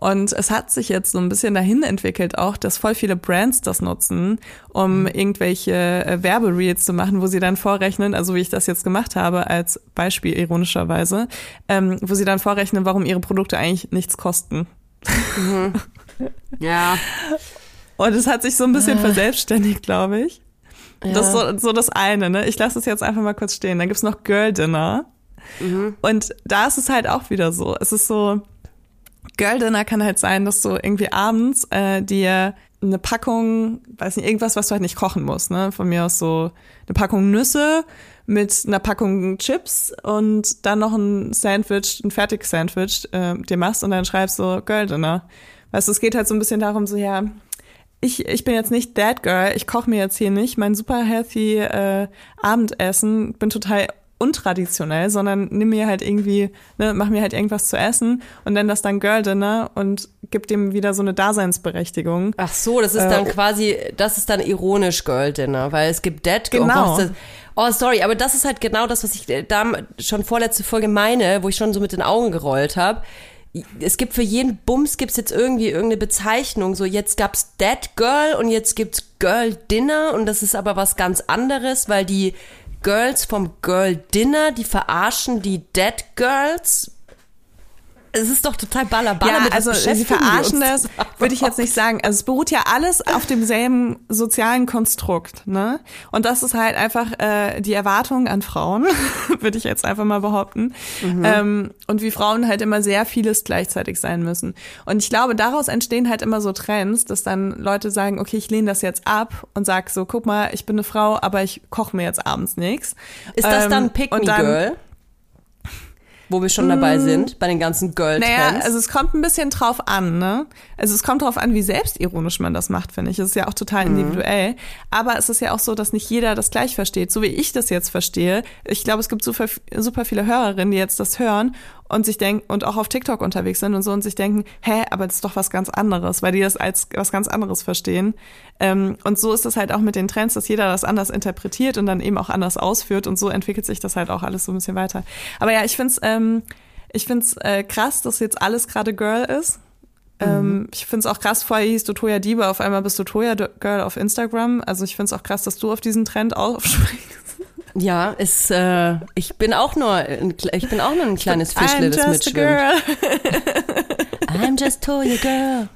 Und es hat sich jetzt so ein bisschen dahin entwickelt auch, dass voll viele Brands das nutzen, um irgendwelche äh, Werbereels zu machen, wo sie dann vorrechnen, also wie ich das jetzt gemacht habe als Beispiel ironischerweise, ähm, wo sie dann vorrechnen, warum ihre Produkte eigentlich nichts kosten. Ja. Und es hat sich so ein bisschen verselbstständigt, glaube ich. Das ist so, so das eine, ne? Ich lasse es jetzt einfach mal kurz stehen. Dann gibt's noch Girl Dinner. Und da ist es halt auch wieder so. Es ist so, Girl Dinner kann halt sein, dass du irgendwie abends äh, dir eine Packung, weiß nicht, irgendwas, was du halt nicht kochen musst, ne? Von mir aus so eine Packung Nüsse mit einer Packung Chips und dann noch ein Sandwich, ein Fertig-Sandwich äh, dir machst und dann schreibst du Girl Dinner. Weißt du, es geht halt so ein bisschen darum, so ja, ich, ich bin jetzt nicht that girl, ich koche mir jetzt hier nicht mein super healthy äh, Abendessen, bin total untraditionell, sondern nimm mir halt irgendwie, ne, mach mir halt irgendwas zu essen und nenn das dann Girl Dinner und gib dem wieder so eine Daseinsberechtigung. Ach so, das ist dann Äh, quasi, das ist dann ironisch Girl Dinner, weil es gibt Dead Girl. Genau. Oh, oh, sorry, aber das ist halt genau das, was ich äh, da schon vorletzte Folge meine, wo ich schon so mit den Augen gerollt habe. Es gibt für jeden Bums gibt's jetzt irgendwie irgendeine Bezeichnung. So jetzt gab's Dead Girl und jetzt gibt's Girl Dinner und das ist aber was ganz anderes, weil die Girls vom Girl Dinner, die verarschen die Dead Girls. Es ist doch total ballerballer. Ja, mit also sie verarschen das, würde ich jetzt nicht sagen. Also es beruht ja alles auf demselben sozialen Konstrukt, ne? Und das ist halt einfach äh, die Erwartung an Frauen, [laughs] würde ich jetzt einfach mal behaupten. Ähm, und wie Frauen halt immer sehr vieles gleichzeitig sein müssen. Und ich glaube, daraus entstehen halt immer so Trends, dass dann Leute sagen, okay, ich lehne das jetzt ab und sag so, guck mal, ich bin eine Frau, aber ich koche mir jetzt abends nichts. Ist das Ähm, dann Pick Me Girl? Wo wir schon dabei sind, bei den ganzen Girl-Trends. Naja, also es kommt ein bisschen drauf an, ne? Also es kommt drauf an, wie selbstironisch man das macht, finde ich. Es ist ja auch total Mhm. individuell. Aber es ist ja auch so, dass nicht jeder das gleich versteht. So wie ich das jetzt verstehe. Ich glaube, es gibt super, super viele Hörerinnen, die jetzt das hören und sich denken und auch auf TikTok unterwegs sind und so und sich denken, hä, aber das ist doch was ganz anderes, weil die das als was ganz anderes verstehen. Ähm, und so ist es halt auch mit den Trends, dass jeder das anders interpretiert und dann eben auch anders ausführt und so entwickelt sich das halt auch alles so ein bisschen weiter. Aber ja, ich find's, ähm, ich find's äh, krass, dass jetzt alles gerade Girl ist. Ähm, ich find's auch krass, vorher hieß du Toya Diebe, auf einmal bist du Toya Girl auf Instagram. Also ich find's auch krass, dass du auf diesen Trend [laughs] aufspringst. Ja, ist, äh, ich bin auch nur, ein, ich bin auch nur ein kleines Fischle, I'm das just a mitschwimmt. girl. [laughs] I'm just Toya Girl.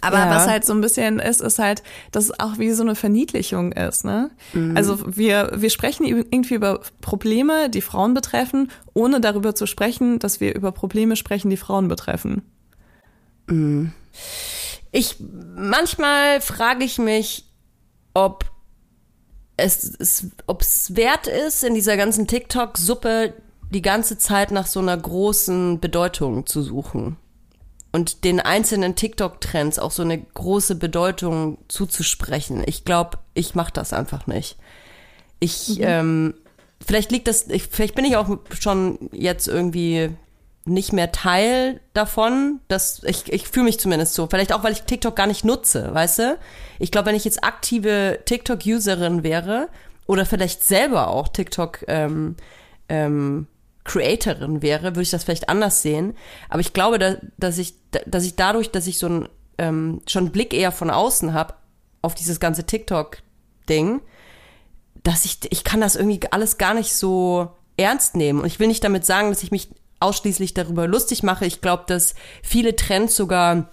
Aber Ja. was halt so ein bisschen ist, ist halt, dass es auch wie so eine Verniedlichung ist. Ne? Also wir, wir sprechen irgendwie über Probleme, die Frauen betreffen, ohne darüber zu sprechen, dass wir über Probleme sprechen, die Frauen betreffen. Ich, manchmal frage ich mich, ob es, es, ob es wert ist, in dieser ganzen TikTok-Suppe die ganze Zeit nach so einer großen Bedeutung zu suchen. Und den einzelnen TikTok-Trends auch so eine große Bedeutung zuzusprechen. Ich glaube, ich mache das einfach nicht. Ich, ähm, vielleicht liegt das, ich, vielleicht bin ich auch schon jetzt irgendwie nicht mehr Teil davon. dass ich ich fühle mich zumindest so. Vielleicht auch, weil ich TikTok gar nicht nutze, weißt du? Ich glaube, wenn ich jetzt aktive TikTok-Userin wäre oder vielleicht selber auch TikTok ähm, ähm, Creatorin wäre, würde ich das vielleicht anders sehen. Aber ich glaube, da, dass ich, da- dass ich dadurch, dass ich so einen ähm, schon einen Blick eher von außen habe auf dieses ganze TikTok-Ding, dass ich, ich kann das irgendwie alles gar nicht so ernst nehmen. Und ich will nicht damit sagen, dass ich mich ausschließlich darüber lustig mache. Ich glaube, dass viele Trends sogar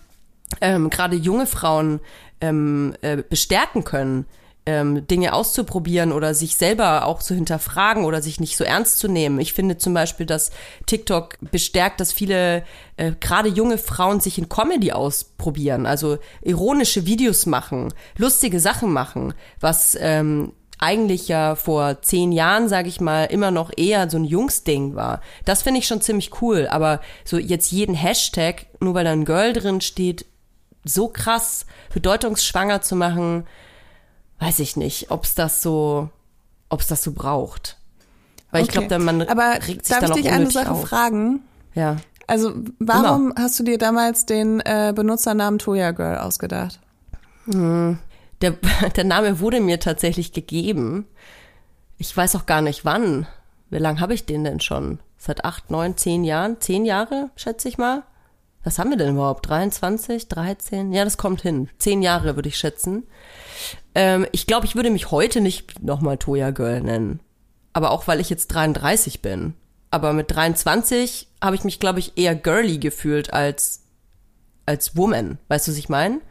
ähm, gerade junge Frauen ähm, äh, bestärken können, ähm, Dinge auszuprobieren oder sich selber auch zu hinterfragen oder sich nicht so ernst zu nehmen. Ich finde zum Beispiel, dass TikTok bestärkt, dass viele, äh, gerade junge Frauen sich in Comedy ausprobieren, also ironische Videos machen, lustige Sachen machen, was ähm, eigentlich ja vor zehn Jahren, sage ich mal, immer noch eher so ein Jungsding war. Das finde ich schon ziemlich cool. Aber so jetzt jeden Hashtag, nur weil da ein Girl drin steht, so krass bedeutungsschwanger zu machen, weiß ich nicht, ob es das so, ob es das so braucht. Weil ich Okay. glaube, man Aber regt sich darf dann ich auch dich eine Sache auf. fragen? Ja. Also warum hast du dir damals den äh, Benutzernamen Toya Girl ausgedacht? Der, [laughs] der Name wurde mir tatsächlich gegeben. Ich weiß auch gar nicht wann. Wie lange habe ich den denn schon? Seit acht, neun, zehn Jahren? Zehn Jahre, schätze ich mal. Was haben wir denn überhaupt? 23, 13? Ja, das kommt hin. Zehn Jahre würde ich schätzen. Ähm, ich glaube, ich würde mich heute nicht nochmal Toya Girl nennen. Aber auch, weil ich jetzt 33 bin. Aber mit 23 habe ich mich, glaube ich, eher girly gefühlt als, als Woman. Weißt du, was ich meine?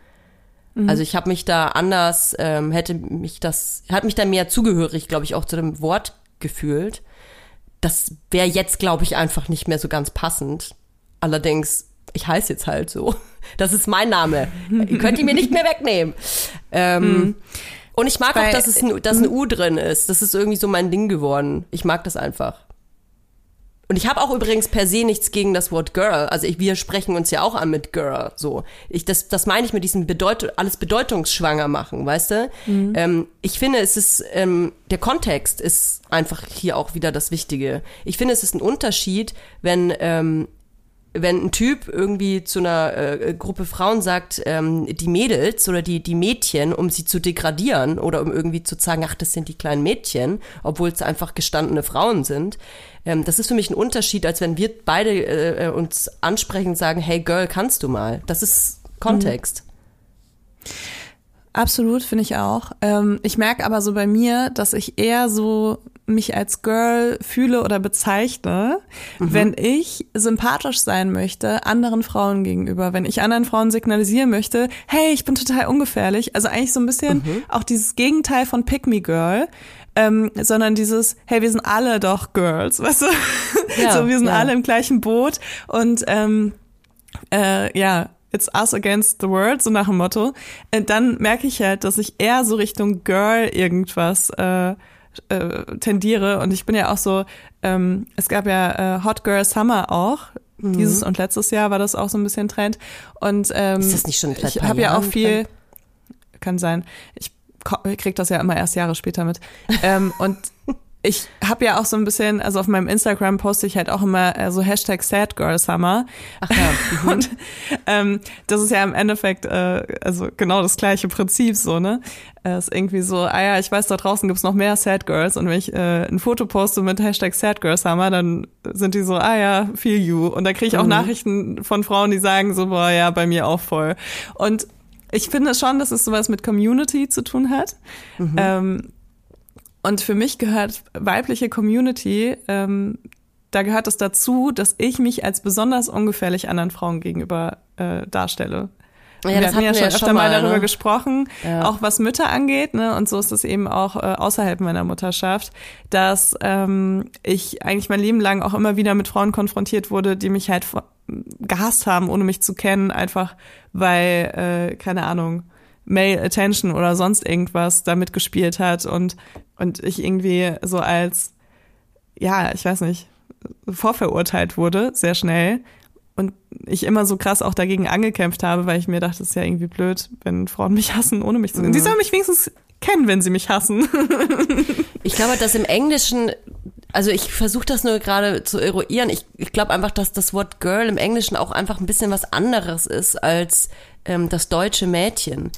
Also ich habe mich da anders, ähm, hätte mich das, hat mich da mehr zugehörig, glaube ich, auch zu dem Wort gefühlt. Das wäre jetzt, glaube ich, einfach nicht mehr so ganz passend. Allerdings, ich heiße jetzt halt so. [laughs] Das ist mein Name. Ihr könnt ihn mir nicht mehr wegnehmen. Ähm, Und ich mag auch, Weil- dass, es ein, dass ein U drin ist. Das ist irgendwie so mein Ding geworden. Ich mag das einfach. Und ich habe auch übrigens per se nichts gegen das Wort Girl. Also ich, wir sprechen uns ja auch an mit Girl. So, ich das, das meine ich mit diesem Bedeut alles bedeutungsschwanger machen, weißt du? Ähm, ich finde, es ist ähm, der Kontext ist einfach hier auch wieder das Wichtige. Ich finde, es ist ein Unterschied, wenn ähm, wenn ein Typ irgendwie zu einer äh, Gruppe Frauen sagt, ähm, die Mädels oder die, die Mädchen, um sie zu degradieren oder um irgendwie zu sagen, ach, das sind die kleinen Mädchen, obwohl es einfach gestandene Frauen sind. Ähm, das ist für mich ein Unterschied, als wenn wir beide äh, äh, uns ansprechen und sagen, hey Girl, kannst du mal? Das ist Kontext. Absolut, finde ich auch. Ähm, ich merke aber so bei mir, dass ich eher so mich als Girl fühle oder bezeichne, wenn ich sympathisch sein möchte anderen Frauen gegenüber, wenn ich anderen Frauen signalisieren möchte, hey, ich bin total ungefährlich. Also eigentlich so ein bisschen auch dieses Gegenteil von Pick Me Girl. Ähm, sondern dieses, hey, wir sind alle doch Girls, [laughs] weißt du? Ja, so, wir sind ja. alle im gleichen Boot und ähm, äh, ja, it's us against the world, so nach dem Motto, äh, dann merke ich halt, dass ich eher so Richtung Girl irgendwas äh, äh, tendiere. Und ich bin ja auch so, ähm, es gab ja äh, Hot Girl Summer auch. Dieses und letztes Jahr war das auch so ein bisschen Trend. Und ähm, Ist das nicht schon ich habe ja auch viel, kann sein. Ich krieg das ja immer erst Jahre später mit. ähm, und [laughs] ich habe ja auch so ein bisschen, also auf meinem Instagram poste ich halt auch immer äh, so Hashtag Sad Girl Summer. Ach ja. [laughs] mhm. Und ähm, das ist ja im Endeffekt äh, also genau das gleiche Prinzip so, ne? Es ist irgendwie so, ah ja, ich weiß, da draußen gibt's noch mehr Sad Girls und wenn ich äh, ein Foto poste mit Hashtag Sad Girl Summer, dann sind die so, ah ja, feel you. Und da kriege ich auch Nachrichten von Frauen, die sagen so, boah, ja, bei mir auch voll. Und ich finde schon, dass es sowas mit Community zu tun hat. Ähm, und für mich gehört weibliche Community, ähm, da gehört es dazu, dass ich mich als besonders ungefährlich anderen Frauen gegenüber äh, darstelle. Ja, wir das hatten ja schon ja öfter schon mal mal, darüber ne? gesprochen, Ja. auch was Mütter angeht, ne? Und so ist es eben auch äh, außerhalb meiner Mutterschaft, dass ähm, ich eigentlich mein Leben lang auch immer wieder mit Frauen konfrontiert wurde, die mich halt gehasst haben, ohne mich zu kennen, einfach weil, äh, keine Ahnung, Male Attention oder sonst irgendwas damit gespielt hat und, und ich irgendwie so als, ja, ich weiß nicht, vorverurteilt wurde, sehr schnell. Und ich immer so krass auch dagegen angekämpft habe, weil ich mir dachte, es ist ja irgendwie blöd, wenn Frauen mich hassen, ohne mich zu kennen. Die sollen mich wenigstens kennen, wenn sie mich hassen. [laughs] Ich glaube, dass im Englischen, also ich versuche das nur gerade zu eruieren. Ich, ich glaube einfach, dass das Wort Girl im Englischen auch einfach ein bisschen was anderes ist als ähm, das deutsche Mädchen.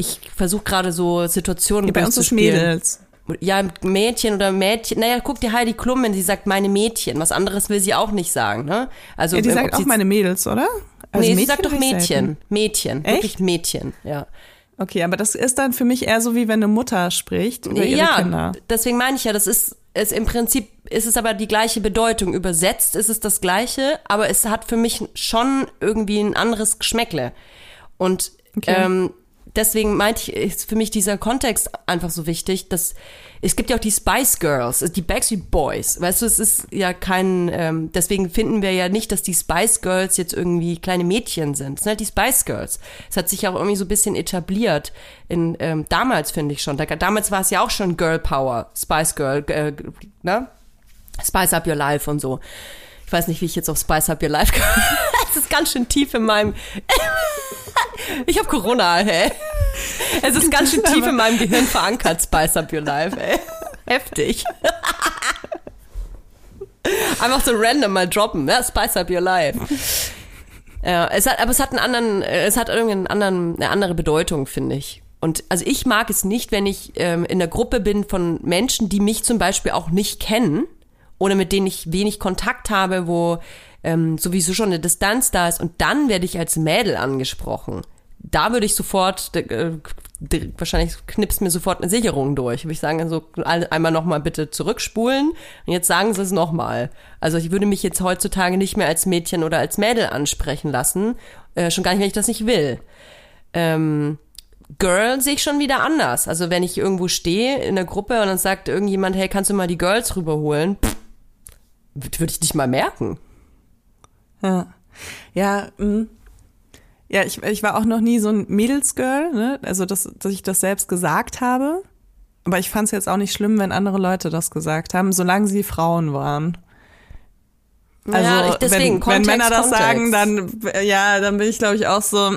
Ich versuche gerade so Situationen Bei uns ist. Mädels. Ja, Mädchen oder Mädchen. Naja, guck dir Heidi Klum, wenn sie sagt meine Mädchen. Was anderes will sie auch nicht sagen, ne? Also Ja, die ähm, sagt auch sie- meine Mädels, oder? Also nee, sie Mädchen sagt doch Mädchen. Mädchen. Echt? Wirklich Mädchen, ja. Okay, aber das ist dann für mich eher so, wie wenn eine Mutter spricht über ihre ja, Kinder. deswegen meine ich ja, das ist, ist im Prinzip ist es aber die gleiche Bedeutung. Übersetzt ist es das gleiche, aber es hat für mich schon irgendwie ein anderes Geschmäckle. Und Okay. ähm, deswegen meinte ich, ist für mich dieser Kontext einfach so wichtig, dass es gibt ja auch die Spice Girls, also die Backstreet Boys. Weißt du, es ist ja kein, ähm, deswegen finden wir ja nicht, dass die Spice Girls jetzt irgendwie kleine Mädchen sind. Es sind halt die Spice Girls. Es hat sich auch irgendwie so ein bisschen etabliert. In, ähm, damals finde ich schon. Da, damals war es ja auch schon Girl Power, Spice Girl, äh, ne? Spice Up Your Life und so. Ich weiß nicht, wie ich jetzt auf Spice Up Your Life [laughs] komme. Es ist ganz schön tief in meinem. Ich habe Corona, hä? Es ist ganz schön tief in meinem Gehirn verankert, Spice Up Your Life, ey. Heftig. Einfach so random mal droppen, ne? Spice Up Your Life. Ja, es hat, aber es hat einen anderen, äh, es hat irgendeinen anderen, eine andere Bedeutung, finde ich. Und also ich mag es nicht, wenn ich ähm, in der Gruppe bin von Menschen, die mich zum Beispiel auch nicht kennen oder mit denen ich wenig Kontakt habe, wo ähm, sowieso schon eine Distanz da ist und dann werde ich als Mädel angesprochen. Da würde ich sofort, äh, wahrscheinlich knippst mir sofort eine Sicherung durch. Würde ich sagen, so all- einmal nochmal bitte zurückspulen und jetzt sagen sie es nochmal. Also ich würde mich jetzt heutzutage nicht mehr als Mädchen oder als Mädel ansprechen lassen. Äh, schon gar nicht, wenn ich das nicht will. Ähm, Girl sehe ich schon wieder anders. Also wenn ich irgendwo stehe in der Gruppe und dann sagt irgendjemand, hey, kannst du mal die Girls rüberholen? Würde ich nicht mal merken. Ja, ja, mh. Ja ich, ich war auch noch nie so ein Mädelsgirl, ne? also dass, dass ich das selbst gesagt habe. Aber ich fand es jetzt auch nicht schlimm, wenn andere Leute das gesagt haben, solange sie Frauen waren. Also Ja, ich- deswegen, wenn, wenn Kontext, Männer das Kontext. sagen, dann ja, dann bin ich glaube ich auch so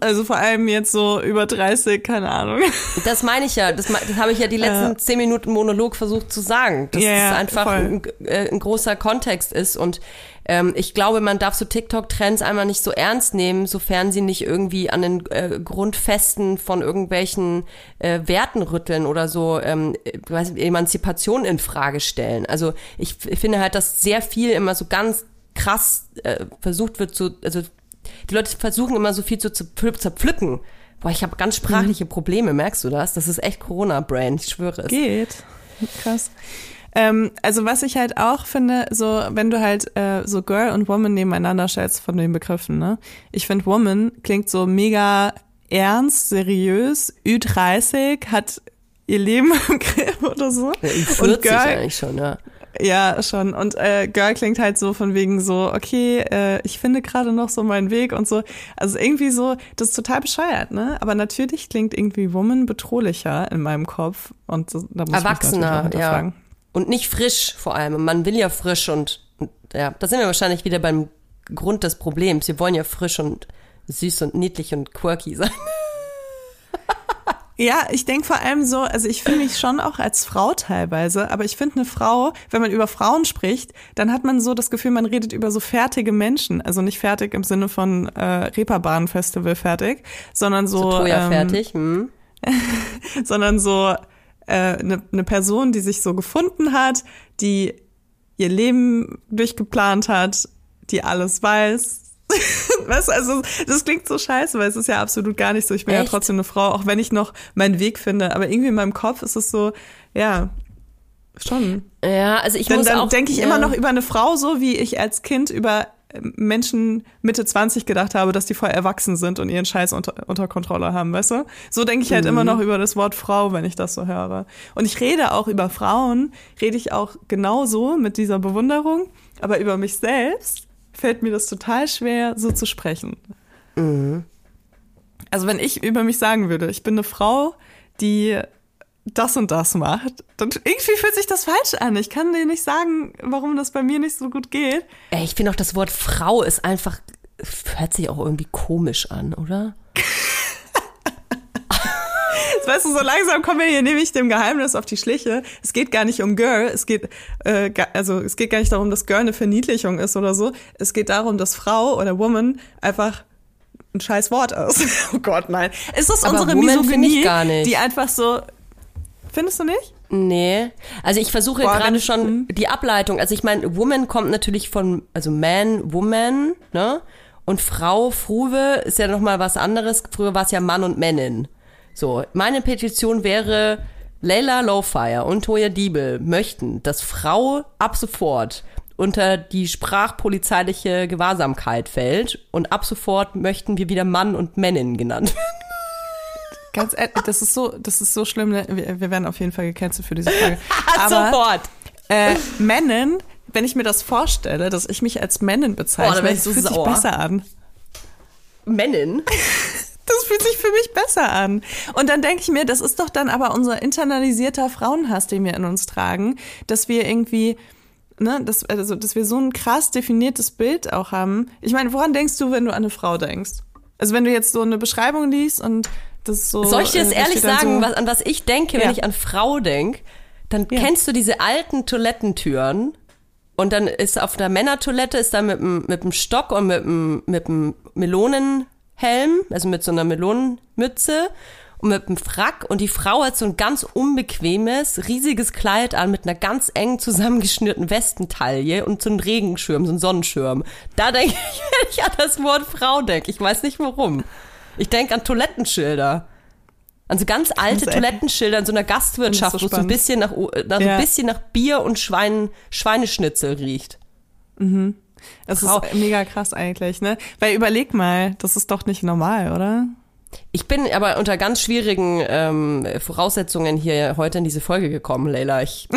also vor allem jetzt so über 30, keine Ahnung. Das meine ich ja. Das, das habe ich ja die letzten zehn Minuten Monolog versucht zu sagen. Dass Ja, es ja, einfach ein, äh, ein großer Kontext ist. Und ähm, ich glaube, man darf so TikTok-Trends einmal nicht so ernst nehmen, sofern sie nicht irgendwie an den äh, Grundfesten von irgendwelchen äh, Werten rütteln oder so ähm, äh, weiß nicht, Emanzipation in Frage stellen. Also ich finde halt, dass sehr viel immer so ganz krass äh, versucht wird, so, also die Leute versuchen immer so viel zu zerpflü- zerpflücken. Boah, ich habe ganz sprachliche Probleme, merkst du das? Das ist echt Corona-Brain, ich schwöre es. Geht. Krass. Ähm, also was ich halt auch finde, so wenn du halt äh, so Girl und Woman nebeneinander stellst von den Begriffen, ne? Ich finde Woman klingt so mega ernst, seriös, Ü30, hat ihr Leben [laughs] im Griff oder so. Ja, in 40 und Girl, eigentlich schon, ja. ja, schon. Und äh, Girl klingt halt so von wegen so, okay, äh, ich finde gerade noch so meinen Weg und so. Also irgendwie so, das ist total bescheuert, ne? Aber natürlich klingt irgendwie Woman bedrohlicher in meinem Kopf. Und so, da muss ich mich Erwachsener, ja. Und nicht frisch vor allem. Und Man will ja frisch und, und ja, da sind wir wahrscheinlich wieder beim Grund des Problems. Wir wollen ja frisch und süß und niedlich und quirky sein. [laughs] Ja, ich denke vor allem so, also ich fühle mich schon auch als Frau teilweise, aber ich finde eine Frau, wenn man über Frauen spricht, dann hat man so das Gefühl, man redet über so fertige Menschen. Also nicht fertig im Sinne von äh, Reeperbahn-Festival fertig, sondern so. So ähm, fertig. Hm. [laughs] sondern so eine äh, ne ne Person, die sich so gefunden hat, die ihr Leben durchgeplant hat, die alles weiß. [laughs] Was also das klingt so scheiße, weil es ist ja absolut gar nicht so. Ich bin ja Echt? trotzdem eine Frau, auch wenn ich noch meinen Weg finde, aber irgendwie in meinem Kopf ist es so, ja, schon. Ja, also ich Dann, muss dann auch. denke ich ja. immer noch über eine Frau so, wie ich als Kind über Menschen Mitte 20 gedacht habe, dass die voll erwachsen sind und ihren Scheiß unter, unter Kontrolle haben, weißt du? So denke ich halt Mhm. immer noch über das Wort Frau, wenn ich das so höre. Und ich rede auch über Frauen, rede ich auch genauso mit dieser Bewunderung, aber über mich selbst fällt mir das total schwer, so zu sprechen. Mhm. Also wenn ich über mich sagen würde, ich bin eine Frau, die das und das macht, dann irgendwie fühlt sich das falsch an. Ich kann dir nicht sagen, warum das bei mir nicht so gut geht. Ey, ich finde auch das Wort Frau ist einfach, hört sich auch irgendwie komisch an, oder? [laughs] Weißt du, so langsam kommen wir hier nämlich dem Geheimnis auf die Schliche. Es geht gar nicht um Girl, es geht, äh, also es geht gar nicht darum, dass Girl eine Verniedlichung ist oder so. Es geht darum, dass Frau oder Woman einfach ein scheiß Wort ist. [laughs] oh Gott, nein. Ist das Aber unsere Woman Misogynie, gar nicht. die einfach so, findest du nicht? Nee. Also ich versuche gerade schon die Ableitung. Also ich meine, Woman kommt natürlich von, also Man, Woman, ne? Und Frau, Fruwe ist ja nochmal was anderes. Früher war es ja Mann und Männin. So, meine Petition wäre, Layla Lowfire und Toya Diebel möchten, dass Frau ab sofort unter die sprachpolizeiliche Gewahrsamkeit fällt und ab sofort möchten wir wieder Mann und Männin genannt werden. Ganz ehrlich, das ist so, das ist so schlimm. ne? Wir, wir werden auf jeden Fall gecancelt für diese Frage. Ab [laughs] Aber sofort. äh, Männin, wenn ich mir das vorstelle, dass ich mich als Männin bezeichne, Oh, das so fühlt sich sauer. besser an. Männin? [laughs] Das fühlt sich für mich besser an. Und dann denke ich mir, das ist doch dann aber unser internalisierter Frauenhass, den wir in uns tragen, dass wir irgendwie, ne, dass, also, dass wir so ein krass definiertes Bild auch haben. Ich meine, woran denkst du, wenn du an eine Frau denkst? Also wenn du jetzt so eine Beschreibung liest und das so. Soll ich dir das äh, ehrlich sagen, so, was, an was ich denke, wenn Ja. ich an Frau denke? Dann Ja. kennst du diese alten Toilettentüren und dann ist auf der Männertoilette ist da mit dem, mit dem Stock und mit dem, mit dem Melonenhelm, also mit so einer Melonenmütze und mit dem Frack und die Frau hat so ein ganz unbequemes, riesiges Kleid an mit einer ganz eng zusammengeschnürten Westentaille und so einem Regenschirm, so einem Sonnenschirm. Da denke ich, [laughs] wenn ich an das Wort Frau denke. Ich weiß nicht warum. Ich denke an Toilettenschilder. An so ganz alte Toilettenschilder in so einer Gastwirtschaft, Das wo es so ein bisschen nach, nach, Ja. ein bisschen nach Bier und Schwein, Schweineschnitzel riecht. Das Frau. ist mega krass eigentlich, ne? Weil überleg mal, das ist doch nicht normal, oder? Ich bin aber unter ganz schwierigen ähm, Voraussetzungen hier heute in diese Folge gekommen, Leila. Ich, [laughs]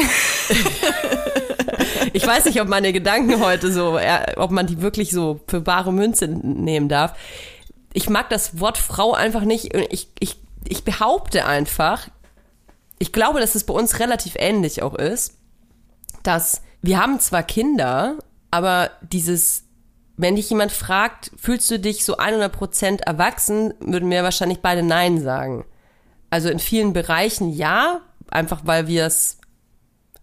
ich weiß nicht, ob meine Gedanken heute so, äh, ob man die wirklich so für bare Münze nehmen darf. Ich mag das Wort Frau einfach nicht. Ich, ich, ich behaupte einfach, ich glaube, dass es bei uns relativ ähnlich auch ist, dass wir haben zwar Kinder, aber dieses, wenn dich jemand fragt, fühlst du dich so 100% erwachsen, würden wir wahrscheinlich beide Nein sagen. Also in vielen Bereichen ja, einfach weil wir es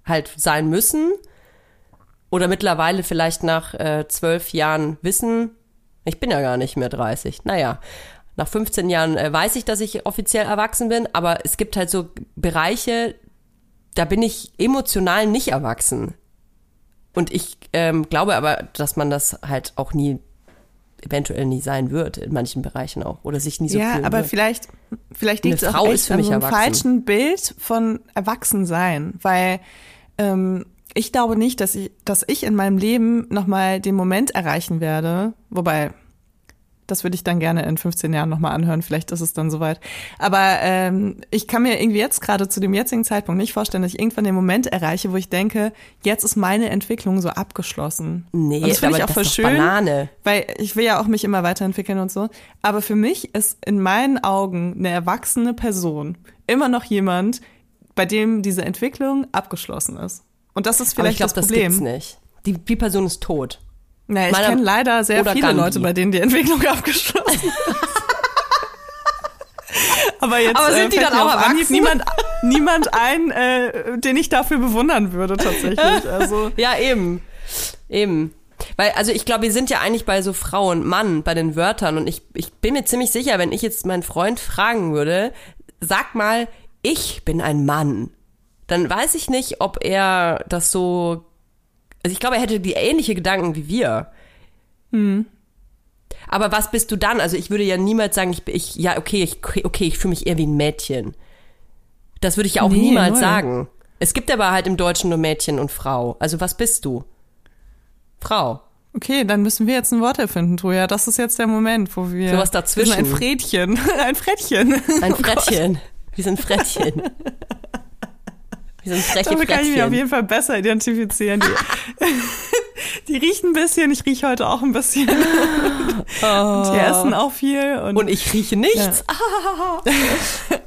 halt sein müssen. Oder mittlerweile vielleicht nach äh, zwölf Jahren wissen, ich bin ja gar nicht mehr 30. Naja, nach 15 Jahren äh, weiß ich, dass ich offiziell erwachsen bin, aber es gibt halt so Bereiche, da bin ich emotional nicht erwachsen. Und ich ähm, glaube aber, dass man das halt auch nie, eventuell nie sein wird, in manchen Bereichen auch. Oder sich nie so ja, aber wird. vielleicht, vielleicht liegt es auch ist echt für an mich so einem falschen Bild von Erwachsensein, weil ähm, ich glaube nicht, dass ich, dass ich in meinem Leben nochmal den Moment erreichen werde, wobei das würde ich dann gerne in 15 Jahren nochmal anhören, vielleicht ist es dann soweit. Aber ähm, ich kann mir irgendwie jetzt gerade zu dem jetzigen Zeitpunkt nicht vorstellen, dass ich irgendwann den Moment erreiche, wo ich denke, jetzt ist meine Entwicklung so abgeschlossen. Nee, und das finde ich auch voll schön, Banane. weil ich will ja auch mich immer weiterentwickeln und so. Aber für mich ist in meinen Augen eine erwachsene Person immer noch jemand, bei dem diese Entwicklung abgeschlossen ist. Und das ist Aber ich vielleicht glaube, das das gibt's Problem. nicht. Die, die Person ist tot. naja, ich kenne leider sehr viele Gandhi. Leute, bei denen die Entwicklung [laughs] abgeschlossen ist. Aber jetzt Aber sind äh, die dann auch erwachsen? niemand, niemand ein, äh, den ich dafür bewundern würde tatsächlich. [laughs] Also Ja, eben. Eben. Weil, also ich glaube, wir sind ja eigentlich bei so Frau und Mann, bei den Wörtern. Und ich, ich bin mir ziemlich sicher, wenn ich jetzt meinen Freund fragen würde, sag mal, ich bin ein Mann, dann weiß ich nicht, ob er das so. Also ich glaube, er hätte die ähnliche Gedanken wie wir. Aber was bist du dann? Also ich würde ja niemals sagen, ich, bin- ich ja, okay, ich, okay, ich fühle mich eher wie ein Mädchen. Das würde ich ja auch Nee, niemals null. sagen. Es gibt aber halt im Deutschen nur Mädchen und Frau. Also was bist du? Frau. Okay, dann müssen wir jetzt ein Wort erfinden, Toja. Das ist jetzt der Moment, wo wir. Sowas dazwischen. Ein Frädchen. [laughs] Ein Frettchen. Ein Oh. Frettchen. Wir sind Frettchen. [laughs] Wir sind freche Damit kann ich mich auf jeden Fall besser identifizieren. Die, [laughs] [laughs] die riechen ein bisschen, ich rieche heute auch ein bisschen. [laughs] Und die essen auch viel. Und, Und ich rieche nichts.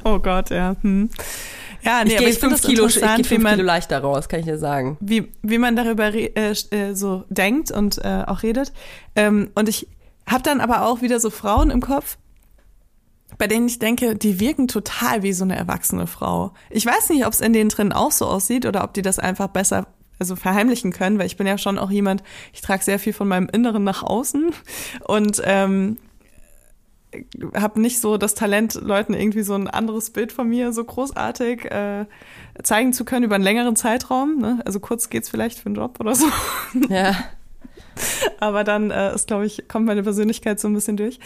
oh Gott, ja. Hm. Ja, nee, Ich aber ich finde fünf es Kilo, ich interessant, gehe wie man, Kilo leichter raus, kann ich dir sagen. wie, wie man darüber äh, äh, so denkt und äh, auch redet. Ähm, und ich habe dann aber auch wieder so Frauen im Kopf, bei denen ich denke, die wirken total wie so eine erwachsene Frau. Ich weiß nicht, ob es in denen drin auch so aussieht oder ob die das einfach besser also verheimlichen können, weil ich bin ja schon auch jemand, ich trage sehr viel von meinem Inneren nach außen und ähm, habe nicht so das Talent, Leuten irgendwie so ein anderes Bild von mir so großartig äh, zeigen zu können über einen längeren Zeitraum. Ne? Also kurz geht's vielleicht für einen Job oder so. Ja. [laughs] Aber dann äh, ist, glaube ich, kommt meine Persönlichkeit so ein bisschen durch.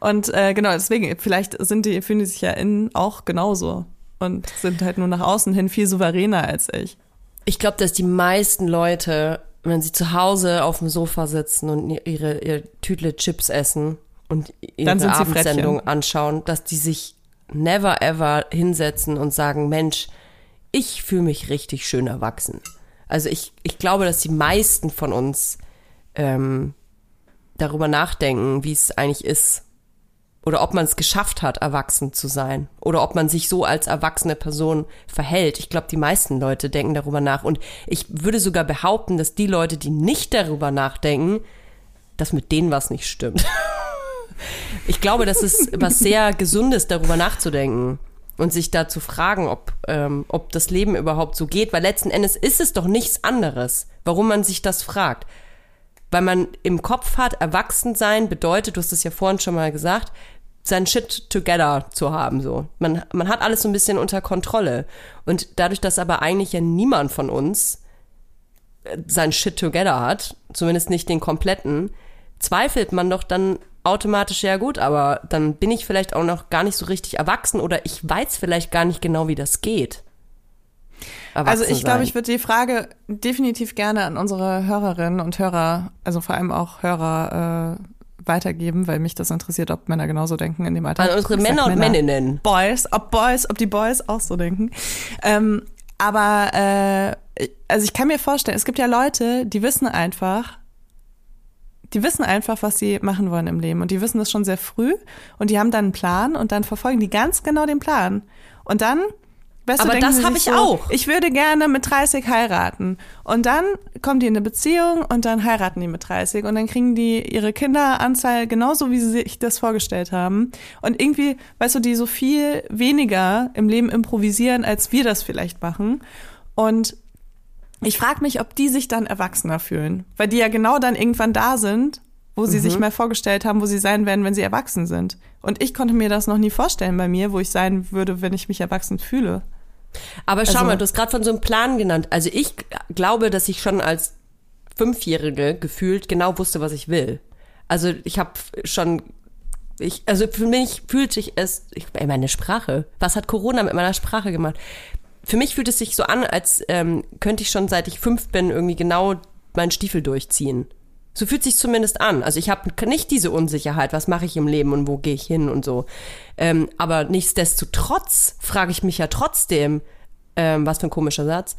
Und äh, genau, deswegen, vielleicht sind die, fühlen die sich ja innen auch genauso und sind halt nur nach außen hin viel souveräner als ich. Ich glaube, dass die meisten Leute, wenn sie zu Hause auf dem Sofa sitzen und ihre, ihre Tütle Chips essen und ihre Abendsendung anschauen, dass die sich never ever hinsetzen und sagen, Mensch, ich fühle mich richtig schön erwachsen. Also ich, ich glaube, dass die meisten von uns ähm, darüber nachdenken, wie es eigentlich ist. Oder ob man es geschafft hat, erwachsen zu sein. Oder ob man sich so als erwachsene Person verhält. Ich glaube, die meisten Leute denken darüber nach. Und ich würde sogar behaupten, dass die Leute, die nicht darüber nachdenken, dass mit denen was nicht stimmt. [laughs] Ich glaube, das ist was sehr Gesundes, darüber nachzudenken und sich da zu fragen, ob, ähm, ob das Leben überhaupt so geht, weil letzten Endes ist es doch nichts anderes, warum man sich das fragt. Weil man im Kopf hat, erwachsen sein bedeutet, du hast es ja vorhin schon mal gesagt, sein Shit together zu haben, so. Man, man hat alles so ein bisschen unter Kontrolle. Und dadurch, dass aber eigentlich ja niemand von uns äh, sein Shit together hat, zumindest nicht den kompletten, zweifelt man doch dann automatisch, ja gut, aber dann bin ich vielleicht auch noch gar nicht so richtig erwachsen oder ich weiß vielleicht gar nicht genau, wie das geht. Also Erwachsen ich glaube, ich würde die Frage definitiv gerne an unsere Hörerinnen und Hörer, also vor allem auch Hörer, äh, weitergeben, weil mich das interessiert, ob Männer genauso denken in dem Alter. An unsere Männer und Männinnen. Boys, ob Boys, ob die Boys auch so denken. Ähm, aber äh, also ich kann mir vorstellen, es gibt ja Leute, die wissen einfach, die wissen einfach, was sie machen wollen im Leben und die wissen das schon sehr früh und die haben dann einen Plan und dann verfolgen die ganz genau den Plan. Und dann, weißt Aber das sie hab sich ich auch. Ich würde gerne mit 30 heiraten. Und dann kommen die in eine Beziehung und dann heiraten die mit 30 und dann kriegen die ihre Kinderanzahl genauso, wie sie sich das vorgestellt haben. Und irgendwie, weißt du, die so viel weniger im Leben improvisieren, als wir das vielleicht machen. Und ich frage mich, ob die sich dann erwachsener fühlen, weil die ja genau dann irgendwann da sind, wo sie sich mal vorgestellt haben, wo sie sein werden, wenn sie erwachsen sind. Und ich konnte mir das noch nie vorstellen bei mir, wo ich sein würde, wenn ich mich erwachsen fühle. Aber schau Also- mal, du hast gerade von so einem Plan genannt. Also ich glaube, dass ich schon als Fünfjährige gefühlt genau wusste, was ich will. Also ich habe schon, ich, also für mich fühlt sich es, ich, meine Sprache, was hat Corona mit meiner Sprache gemacht? Für mich fühlt es sich so an, als ähm, könnte ich schon seit ich fünf bin irgendwie genau meinen Stiefel durchziehen. So fühlt sich zumindest an. Also ich habe nicht diese Unsicherheit, was mache ich im Leben und wo gehe ich hin und so. Ähm, aber nichtsdestotrotz frage ich mich ja trotzdem, ähm, was für ein komischer Satz,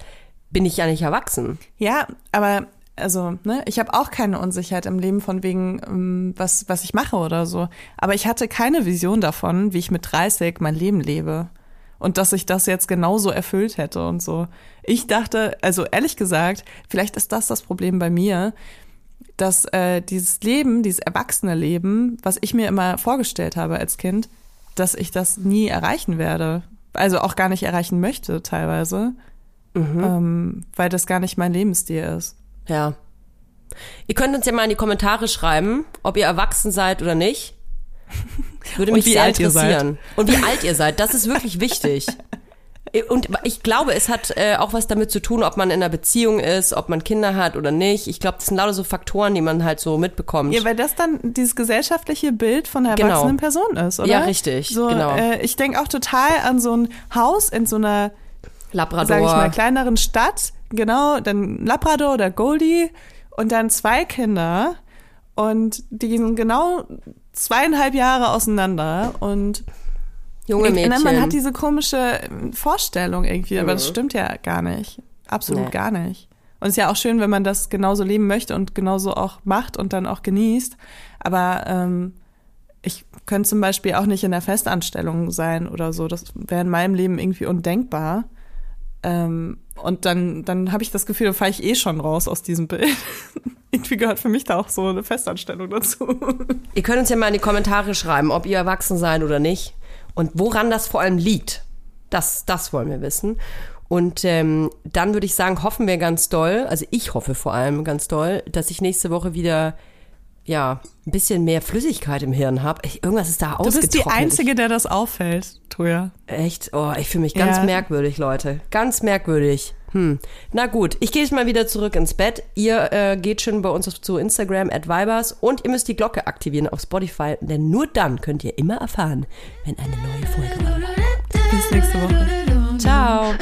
bin ich ja nicht erwachsen. Ja, aber also, ne, ich habe auch keine Unsicherheit im Leben von wegen, ähm, was, was ich mache oder so. Aber ich hatte keine Vision davon, wie ich mit 30 mein Leben lebe. Und dass ich das jetzt genauso erfüllt hätte und so. Ich dachte, also ehrlich gesagt, vielleicht ist das das Problem bei mir, dass äh, dieses Leben, dieses erwachsene Leben, was ich mir immer vorgestellt habe als Kind, dass ich das nie erreichen werde. Also auch gar nicht erreichen möchte teilweise, ähm, weil das gar nicht mein Lebensstil ist. Ja. Ihr könnt uns ja mal in die Kommentare schreiben, ob ihr erwachsen seid oder nicht. [laughs] Würde mich sehr interessieren. Und wie alt ihr seid. Das ist wirklich wichtig. [laughs] Und ich glaube, es hat äh, auch was damit zu tun, ob man in einer Beziehung ist, ob man Kinder hat oder nicht. Ich glaube, das sind lauter so Faktoren, die man halt so mitbekommt. Ja, weil das dann dieses gesellschaftliche Bild von einer Genau. erwachsenen Person ist, oder? Ja, richtig, So, genau. Äh, ich denke auch total an so ein Haus in so einer, Labrador. sage ich mal, kleineren Stadt. Genau, dann Labrador oder Goldie und dann zwei Kinder und die sind genau zweieinhalb Jahre auseinander und junge Mädchen. Ne, man hat diese komische ähm, Vorstellung irgendwie, aber das stimmt ja gar nicht. Absolut Nee. gar nicht. Und es ist ja auch schön, wenn man das genauso leben möchte und genauso auch macht und dann auch genießt. Aber ähm, ich könnte zum Beispiel auch nicht in der Festanstellung sein oder so. Das wäre in meinem Leben irgendwie undenkbar. Ähm, und dann, dann habe ich das Gefühl, da fahre ich eh schon raus aus diesem Bild. [laughs] irgendwie gehört für mich da auch so eine Festanstellung dazu. Ihr könnt uns ja mal in die Kommentare schreiben, ob ihr erwachsen seid oder nicht und woran das vor allem liegt. Das, das wollen wir wissen. Und ähm, dann würde ich sagen, hoffen wir ganz doll, also ich hoffe vor allem ganz doll, dass ich nächste Woche wieder ja ein bisschen mehr Flüssigkeit im Hirn habe. Irgendwas ist da Du ausgetrocknet. bist die Einzige, der das auffällt, Toja. Echt? Oh, ich fühle mich ganz Ja. merkwürdig, Leute. Ganz merkwürdig. Hm. Na gut, ich gehe jetzt mal wieder zurück ins Bett. Ihr äh, geht schon bei uns zu Instagram at Vibers und ihr müsst die Glocke aktivieren auf Spotify, denn nur dann könnt ihr immer erfahren, wenn eine neue Folge kommt. Bis nächste Woche. Ciao.